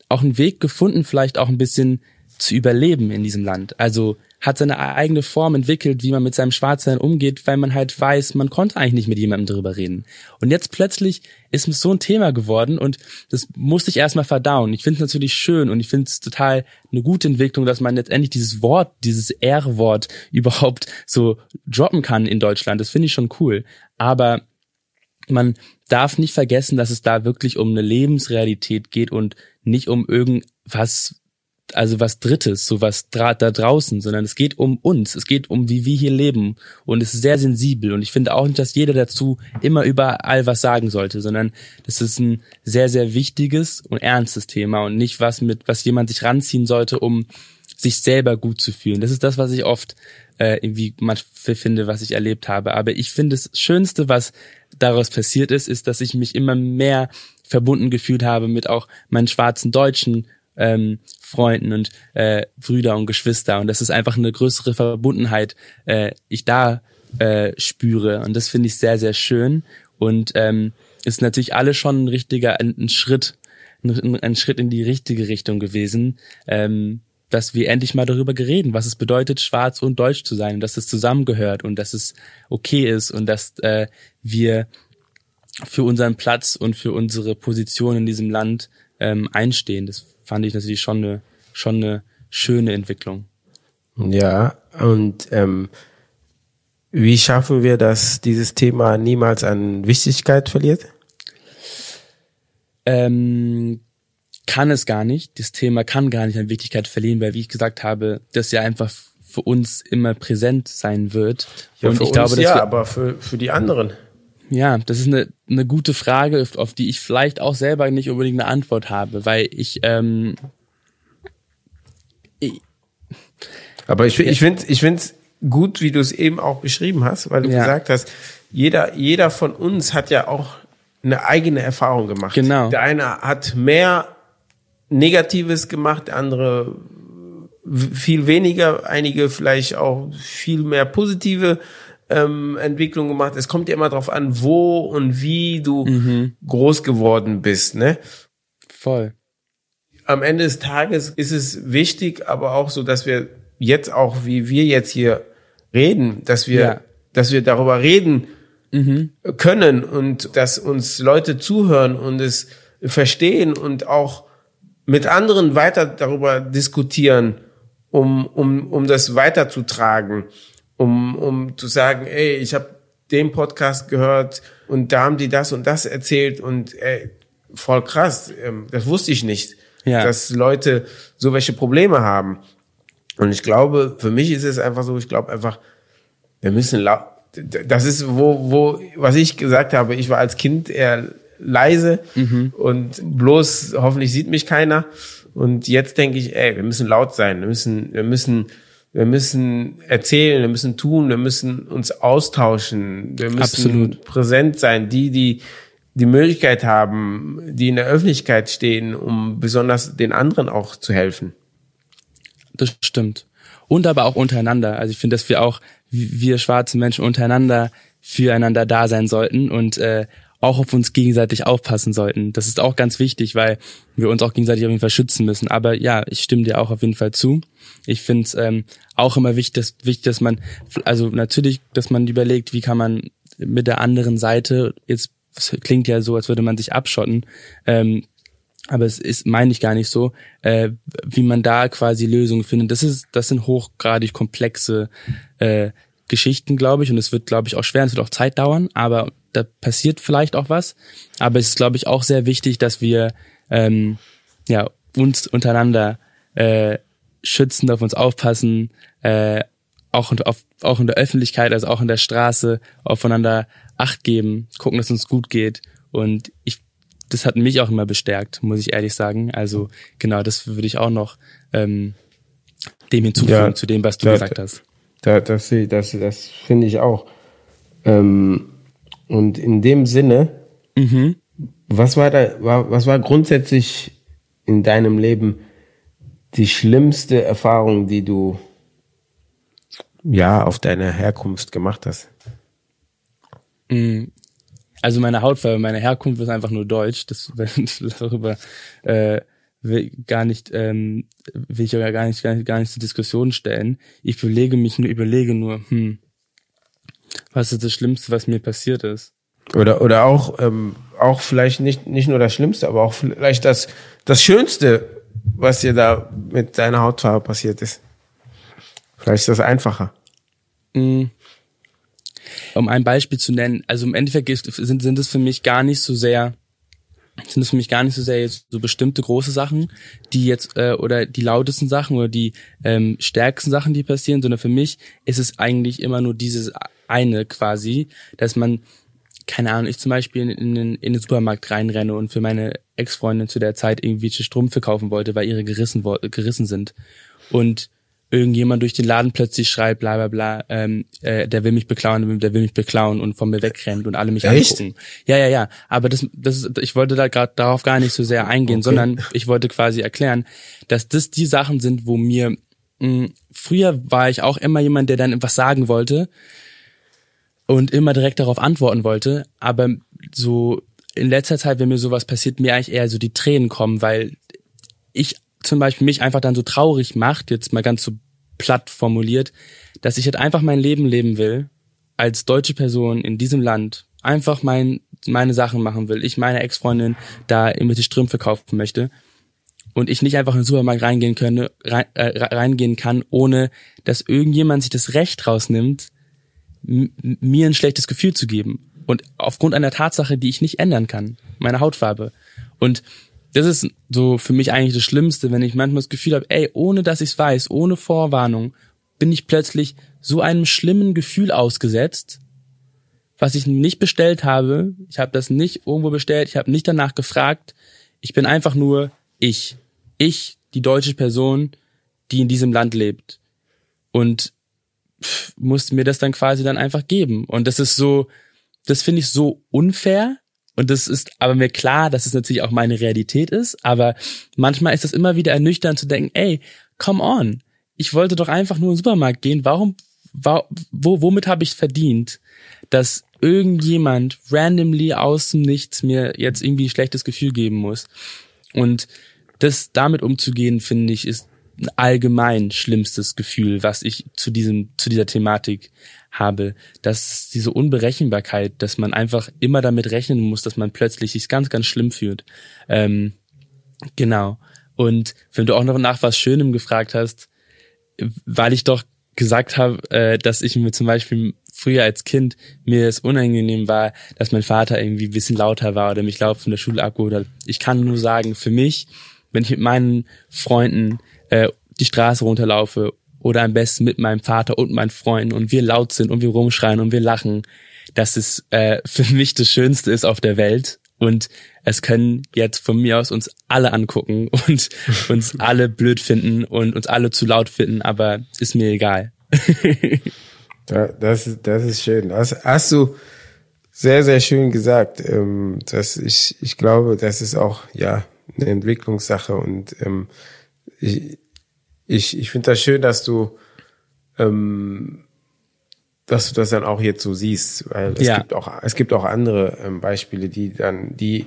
auch einen Weg gefunden, vielleicht auch ein bisschen zu überleben in diesem Land. Also hat seine eigene Form entwickelt, wie man mit seinem Schwarzsein umgeht, weil man halt weiß, man konnte eigentlich nicht mit jemandem drüber reden. Und jetzt plötzlich ist es so ein Thema geworden und das musste ich erstmal verdauen. Ich finde es natürlich schön und ich finde es total eine gute Entwicklung, dass man letztendlich dieses Wort, dieses R-Wort überhaupt so droppen kann in Deutschland. Das finde ich schon cool. Aber man darf nicht vergessen, dass es da wirklich um eine Lebensrealität geht und nicht um irgendwas also was Drittes, so was da draußen, sondern es geht um uns, es geht um wie wir hier leben und es ist sehr sensibel und ich finde auch nicht, dass jeder dazu immer überall was sagen sollte, sondern das ist ein sehr sehr wichtiges und ernstes Thema und nicht was mit was jemand sich ranziehen sollte, um sich selber gut zu fühlen. Das ist das, was ich oft äh, irgendwie mal finde, was ich erlebt habe. Aber ich finde, das Schönste, was daraus passiert ist, ist, dass ich mich immer mehr verbunden gefühlt habe mit auch meinen schwarzen Deutschen ähm, Freunden und äh, Brüder und Geschwister. Und das ist einfach eine größere Verbundenheit, äh, ich da äh, spüre. Und das finde ich sehr sehr schön. Und ähm, ist natürlich alle schon ein richtiger ein, ein Schritt ein, ein, Schritt in die richtige Richtung gewesen, ähm, dass wir endlich mal darüber gereden, was es bedeutet, schwarz und deutsch zu sein und dass es zusammengehört und dass es okay ist und dass äh, wir für unseren Platz und für unsere Position in diesem Land ähm, einstehen. Das fand ich natürlich schon eine, schon eine schöne Entwicklung. Ja, und ähm, wie schaffen wir, dass dieses Thema niemals an Wichtigkeit verliert? Ähm, kann es gar nicht. Das Thema kann gar nicht an Wichtigkeit verlieren, weil, wie ich gesagt habe, das ja einfach für uns immer präsent sein wird. Ja, und ich uns glaube, ja, aber für, für die anderen. Ja, das ist eine, eine gute Frage, auf die ich vielleicht auch selber nicht unbedingt eine Antwort habe, weil ich, ähm, ich aber ich, ich finde ich find's gut, wie du es eben auch beschrieben hast, weil du ja. gesagt hast, jeder, jeder von uns hat ja auch eine eigene Erfahrung gemacht. Genau. Der eine hat mehr Negatives gemacht, der andere viel weniger, einige vielleicht auch viel mehr positive ähm, Entwicklung gemacht. Es kommt ja immer darauf an, wo und wie du mhm. groß geworden bist, ne? Voll. Am Ende des Tages ist es wichtig, aber auch so, dass wir jetzt auch, wie wir jetzt hier reden, dass wir, ja. dass wir darüber reden mhm. können und dass uns Leute zuhören und es verstehen und auch mit anderen weiter darüber diskutieren, um, um, um das weiterzutragen um, um zu sagen, ey, ich habe den Podcast gehört und da haben die das und das erzählt und ey, voll krass, ähm, das wusste ich nicht, ja. dass Leute so welche Probleme haben. Und ich glaube, für mich ist es einfach so, ich glaube einfach, wir müssen das ist wo wo was ich gesagt habe ich war als Kind eher leise mhm. und bloß hoffentlich sieht mich keiner und jetzt denke ich ey wir müssen laut sein wir müssen wir müssen wir müssen erzählen, wir müssen tun, wir müssen uns austauschen, wir müssen Absolut. präsent sein. Die, die die Möglichkeit haben, die in der Öffentlichkeit stehen, um besonders den anderen auch zu helfen. Das stimmt. Und aber auch untereinander. Also ich finde, dass wir auch, wir schwarze Menschen untereinander füreinander da sein sollten und äh, auch auf uns gegenseitig aufpassen sollten. Das ist auch ganz wichtig, weil wir uns auch gegenseitig auf jeden Fall schützen müssen. Aber ja, ich stimme dir auch auf jeden Fall zu. Ich finde es ähm, auch immer wichtig dass, wichtig, dass man, also natürlich, dass man überlegt, wie kann man mit der anderen Seite, jetzt klingt ja so, als würde man sich abschotten, ähm, aber es ist, meine ich gar nicht so, äh, wie man da quasi Lösungen findet. Das ist, das sind hochgradig komplexe äh, Geschichten, glaube ich, und es wird, glaube ich, auch schwer, es wird auch Zeit dauern, aber da passiert vielleicht auch was. Aber es ist, glaube ich, auch sehr wichtig, dass wir ähm, ja uns untereinander äh, schützen, auf uns aufpassen, äh, auch, auf, auch in der Öffentlichkeit, also auch in der Straße, aufeinander Acht geben, gucken, dass es uns gut geht. Und ich, das hat mich auch immer bestärkt, muss ich ehrlich sagen. Also genau, das würde ich auch noch ähm, dem hinzufügen, ja, zu dem, was du da, gesagt hast. Da, das, das, das finde ich auch. Ähm, und in dem Sinne, mhm. was war da, war, was war grundsätzlich in deinem Leben die schlimmste Erfahrung, die du ja auf deiner Herkunft gemacht hast? Mm, also meine Hautfarbe, meine Herkunft ist einfach nur deutsch. Das, darüber äh, will gar nicht, ähm, will ich ja gar nicht, gar nicht, gar nicht zur Diskussion stellen. Ich überlege mich nur, überlege nur, hm, was ist das Schlimmste, was mir passiert ist? Oder oder auch ähm, auch vielleicht nicht nicht nur das Schlimmste, aber auch vielleicht das das Schönste, was dir da mit deiner Hautfarbe passiert ist. Vielleicht ist das einfacher. Mhm. Um ein Beispiel zu nennen, also im Endeffekt sind, sind es für mich gar nicht so sehr, sind es für mich gar nicht so sehr jetzt so bestimmte große Sachen, die jetzt, äh, oder die lautesten Sachen oder die ähm, stärksten Sachen, die passieren, sondern für mich ist es eigentlich immer nur dieses eine quasi, dass man, keine Ahnung, ich zum Beispiel in, in, in den Supermarkt reinrenne und für meine Ex-Freundin zu der Zeit irgendwelche Strümpfe kaufen wollte, weil ihre gerissen, gerissen sind. Und irgendjemand durch den Laden plötzlich schreit, bla bla bla, ähm, äh, der will mich beklauen, der will mich beklauen und von mir wegrennt und alle mich Echt? angucken. Ja, ja, ja. Aber das, das ist, ich wollte da gerade darauf gar nicht so sehr eingehen, okay. sondern ich wollte quasi erklären, dass das die Sachen sind, wo mir mh, früher war ich auch immer jemand, der dann etwas sagen wollte und immer direkt darauf antworten wollte, aber so in letzter Zeit, wenn mir sowas passiert, mir eigentlich eher so die Tränen kommen, weil ich zum Beispiel mich einfach dann so traurig macht, jetzt mal ganz so platt formuliert, dass ich halt einfach mein Leben leben will, als deutsche Person in diesem Land, einfach mein, meine Sachen machen will, ich meine Ex-Freundin da irgendwelche Strümpfe kaufen möchte und ich nicht einfach in den Supermarkt reingehen könne, rein, äh, reingehen kann, ohne dass irgendjemand sich das Recht rausnimmt, mir ein schlechtes Gefühl zu geben. Und aufgrund einer Tatsache, die ich nicht ändern kann, meine Hautfarbe. Und das ist so für mich eigentlich das Schlimmste, wenn ich manchmal das Gefühl habe, ey, ohne dass ich es weiß, ohne Vorwarnung, bin ich plötzlich so einem schlimmen Gefühl ausgesetzt, was ich nicht bestellt habe. Ich habe das nicht irgendwo bestellt, ich habe nicht danach gefragt. Ich bin einfach nur ich. Ich, die deutsche Person, die in diesem Land lebt. Und pff, musste mir das dann quasi dann einfach geben. Und das ist so, das finde ich so unfair, und das ist aber mir klar, dass es natürlich auch meine Realität ist. Aber manchmal ist es immer wieder ernüchternd zu denken, ey, come on. Ich wollte doch einfach nur in den Supermarkt gehen. Warum, wo, womit habe ich verdient, dass irgendjemand randomly aus dem Nichts mir jetzt irgendwie ein schlechtes Gefühl geben muss? Und das damit umzugehen, finde ich, ist ein allgemein schlimmstes Gefühl, was ich zu diesem, zu dieser Thematik habe, dass diese Unberechenbarkeit, dass man einfach immer damit rechnen muss, dass man plötzlich sich ganz, ganz schlimm fühlt. Ähm, genau. Und wenn du auch noch nach was Schönem gefragt hast, weil ich doch gesagt habe, äh, dass ich mir zum Beispiel früher als Kind mir es unangenehm war, dass mein Vater irgendwie ein bisschen lauter war oder mich laut von der Schule abgeholt hat. Ich kann nur sagen, für mich, wenn ich mit meinen Freunden äh, die Straße runterlaufe oder am besten mit meinem Vater und meinen Freunden und wir laut sind und wir rumschreien und wir lachen, dass es äh, für mich das Schönste ist auf der Welt und es können jetzt von mir aus uns alle angucken und uns alle blöd finden und uns alle zu laut finden, aber ist mir egal. das, ist, das ist schön. Das hast du sehr, sehr schön gesagt. Ähm, dass ich, ich glaube, das ist auch ja eine Entwicklungssache und ähm, ich, ich, ich finde das schön, dass du, ähm, dass du das dann auch jetzt so siehst, weil es ja. gibt auch, es gibt auch andere ähm, Beispiele, die dann, die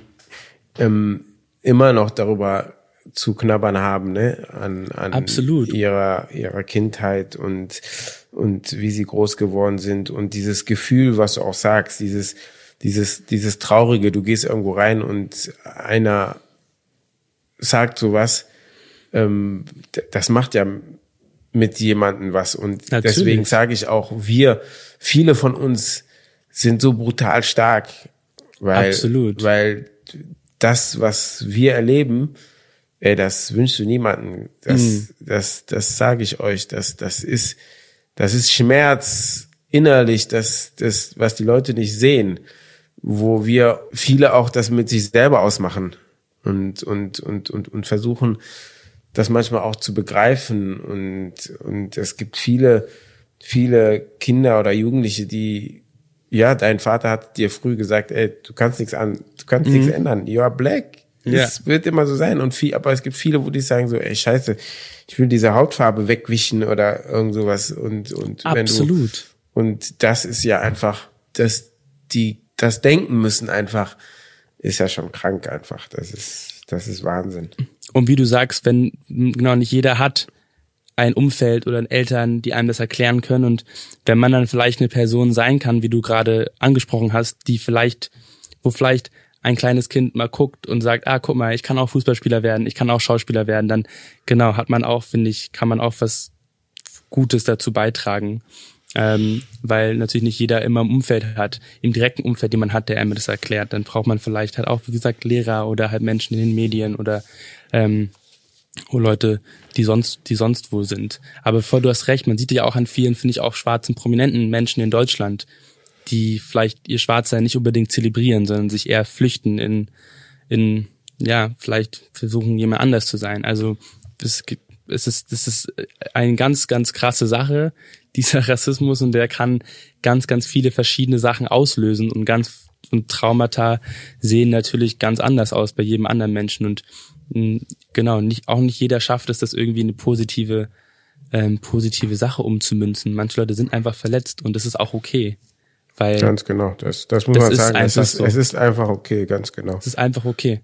ähm, immer noch darüber zu knabbern haben, ne, an, an Absolut. ihrer ihrer Kindheit und und wie sie groß geworden sind und dieses Gefühl, was du auch sagst, dieses dieses dieses traurige, du gehst irgendwo rein und einer sagt sowas, ähm, das macht ja mit jemandem was. Und Natürlich. deswegen sage ich auch, wir, viele von uns sind so brutal stark, weil, Absolut. weil das, was wir erleben, ey, das wünschst du niemanden. Das, mm. das, das sage ich euch. Das, das ist, das ist Schmerz innerlich, das, das, was die Leute nicht sehen, wo wir viele auch das mit sich selber ausmachen und, und, und, und, und versuchen, das manchmal auch zu begreifen und, und es gibt viele, viele Kinder oder Jugendliche, die, ja, dein Vater hat dir früh gesagt, ey, du kannst nichts an, du kannst mhm. nichts ändern. You are black. Ja. Es wird immer so sein. Und viel, aber es gibt viele, wo die sagen so, ey, scheiße, ich will diese Hautfarbe wegwischen oder irgend sowas. Und, und Absolut. wenn du, und das ist ja einfach, dass die das denken müssen einfach, ist ja schon krank einfach. Das ist, das ist Wahnsinn. Und wie du sagst, wenn genau nicht jeder hat ein Umfeld oder Eltern, die einem das erklären können und wenn man dann vielleicht eine Person sein kann, wie du gerade angesprochen hast, die vielleicht, wo vielleicht ein kleines Kind mal guckt und sagt, ah, guck mal, ich kann auch Fußballspieler werden, ich kann auch Schauspieler werden, dann genau hat man auch, finde ich, kann man auch was Gutes dazu beitragen. Ähm, weil natürlich nicht jeder immer im Umfeld hat, im direkten Umfeld, den man hat, der einem das erklärt. Dann braucht man vielleicht halt auch, wie gesagt, Lehrer oder halt Menschen in den Medien oder ähm, Leute, die sonst, die sonst wo sind. Aber bevor du hast recht, man sieht ja auch an vielen, finde ich, auch schwarzen, prominenten Menschen in Deutschland, die vielleicht ihr Schwarzsein nicht unbedingt zelebrieren, sondern sich eher flüchten in, in, ja, vielleicht versuchen, jemand anders zu sein. Also es gibt, es ist, das ist eine ganz, ganz krasse Sache, dieser Rassismus, und der kann ganz, ganz viele verschiedene Sachen auslösen und ganz und Traumata sehen natürlich ganz anders aus bei jedem anderen Menschen und mh, genau nicht auch nicht jeder schafft es, das irgendwie eine positive ähm, positive Sache umzumünzen. Manche Leute sind einfach verletzt und das ist auch okay. Weil ganz genau, das, das muss das man sagen. Es ist, so. es ist einfach okay, ganz genau. Es ist einfach okay.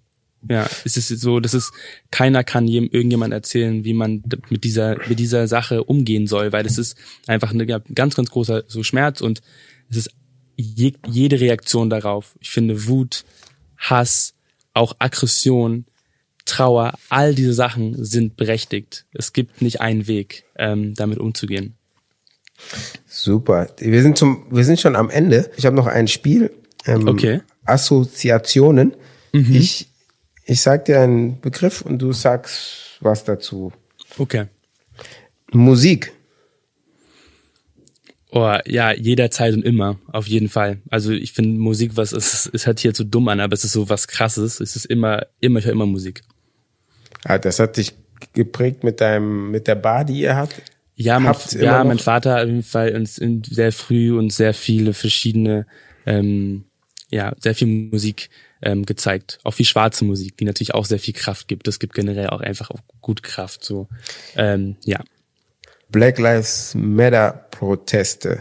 Ja, es ist so, das ist, keiner kann jedem, irgendjemand erzählen, wie man mit dieser, mit dieser Sache umgehen soll, weil es ist einfach ein ganz, ganz großer so Schmerz und es ist je, jede Reaktion darauf. Ich finde Wut, Hass, auch Aggression, Trauer, all diese Sachen sind berechtigt. Es gibt nicht einen Weg, ähm, damit umzugehen. Super. Wir sind zum, wir sind schon am Ende. Ich habe noch ein Spiel. Ähm, okay. Assoziationen. Mhm. Ich ich sag dir einen Begriff und du sagst was dazu. Okay. Musik. Oh, ja, jederzeit und immer, auf jeden Fall. Also ich finde Musik, was ist, es hört hier zu dumm an, aber es ist so was krasses. Es ist immer, immer, ich höre immer Musik. Ah, das hat dich geprägt mit deinem, mit der Bar, die ihr habt? Ja, mein, ja, mein Vater hat auf jeden Fall uns sehr früh und sehr viele verschiedene, ähm, ja, sehr viel Musik ähm, gezeigt. Auch viel schwarze Musik, die natürlich auch sehr viel Kraft gibt. Das gibt generell auch einfach auch gut Kraft. So, ähm, ja. Black Lives Matter Proteste.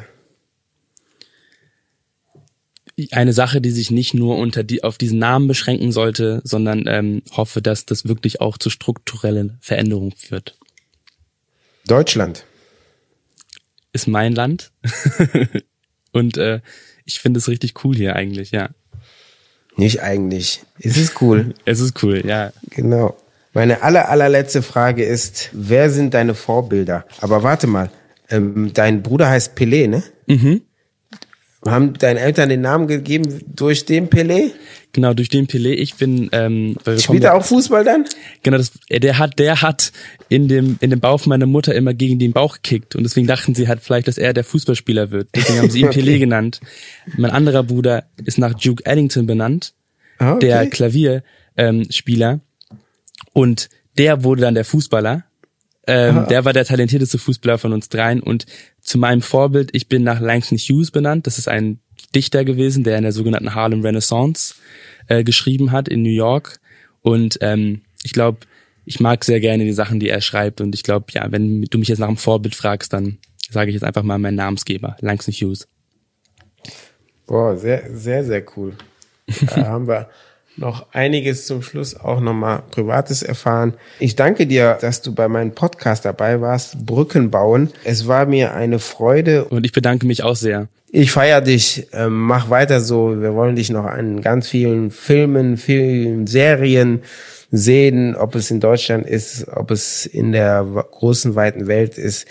Eine Sache, die sich nicht nur unter die, auf diesen Namen beschränken sollte, sondern ähm, hoffe, dass das wirklich auch zu strukturellen Veränderungen führt. Deutschland ist mein Land und äh, ich finde es richtig cool hier eigentlich, ja. Nicht eigentlich. Es ist cool. es ist cool, ja. Genau. Meine aller, allerletzte Frage ist, wer sind deine Vorbilder? Aber warte mal, ähm, dein Bruder heißt Pelé, ne? Mhm. Haben deine Eltern den Namen gegeben durch den Pelé? Genau, durch den Pelé. Ich bin. Ähm, Spielt er auch Fußball dann? Genau, das, der hat, der hat in dem in dem Bauch meiner Mutter immer gegen den Bauch gekickt und deswegen dachten sie halt vielleicht, dass er der Fußballspieler wird. Deswegen haben sie ihn okay. Pelé genannt. Mein anderer Bruder ist nach Duke Ellington benannt, ah, okay. der Klavierspieler ähm, und der wurde dann der Fußballer. Ähm, der war der talentierteste Fußballer von uns dreien und zu meinem Vorbild, ich bin nach Langston Hughes benannt. Das ist ein Dichter gewesen, der in der sogenannten Harlem Renaissance äh, geschrieben hat in New York. Und ähm, ich glaube, ich mag sehr gerne die Sachen, die er schreibt. Und ich glaube, ja, wenn du mich jetzt nach einem Vorbild fragst, dann sage ich jetzt einfach mal meinen Namensgeber, Langston Hughes. Boah, sehr, sehr, sehr cool. Da haben wir noch einiges zum Schluss auch nochmal Privates erfahren. Ich danke dir, dass du bei meinem Podcast dabei warst, Brücken bauen. Es war mir eine Freude. Und ich bedanke mich auch sehr. Ich feier dich, ähm, mach weiter so. Wir wollen dich noch an ganz vielen Filmen, vielen Serien sehen, ob es in Deutschland ist, ob es in der großen, weiten Welt ist.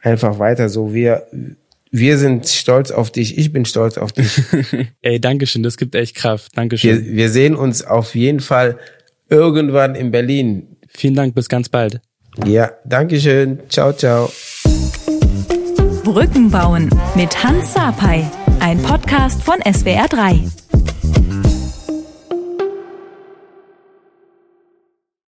Einfach weiter so. Wir, wir sind stolz auf dich. Ich bin stolz auf dich. Ey, Dankeschön. Das gibt echt Kraft. Dankeschön. Wir, wir sehen uns auf jeden Fall irgendwann in Berlin. Vielen Dank. Bis ganz bald. Ja, Dankeschön. Ciao, ciao. Brücken bauen mit Hans Sapai. Ein Podcast von SWR3.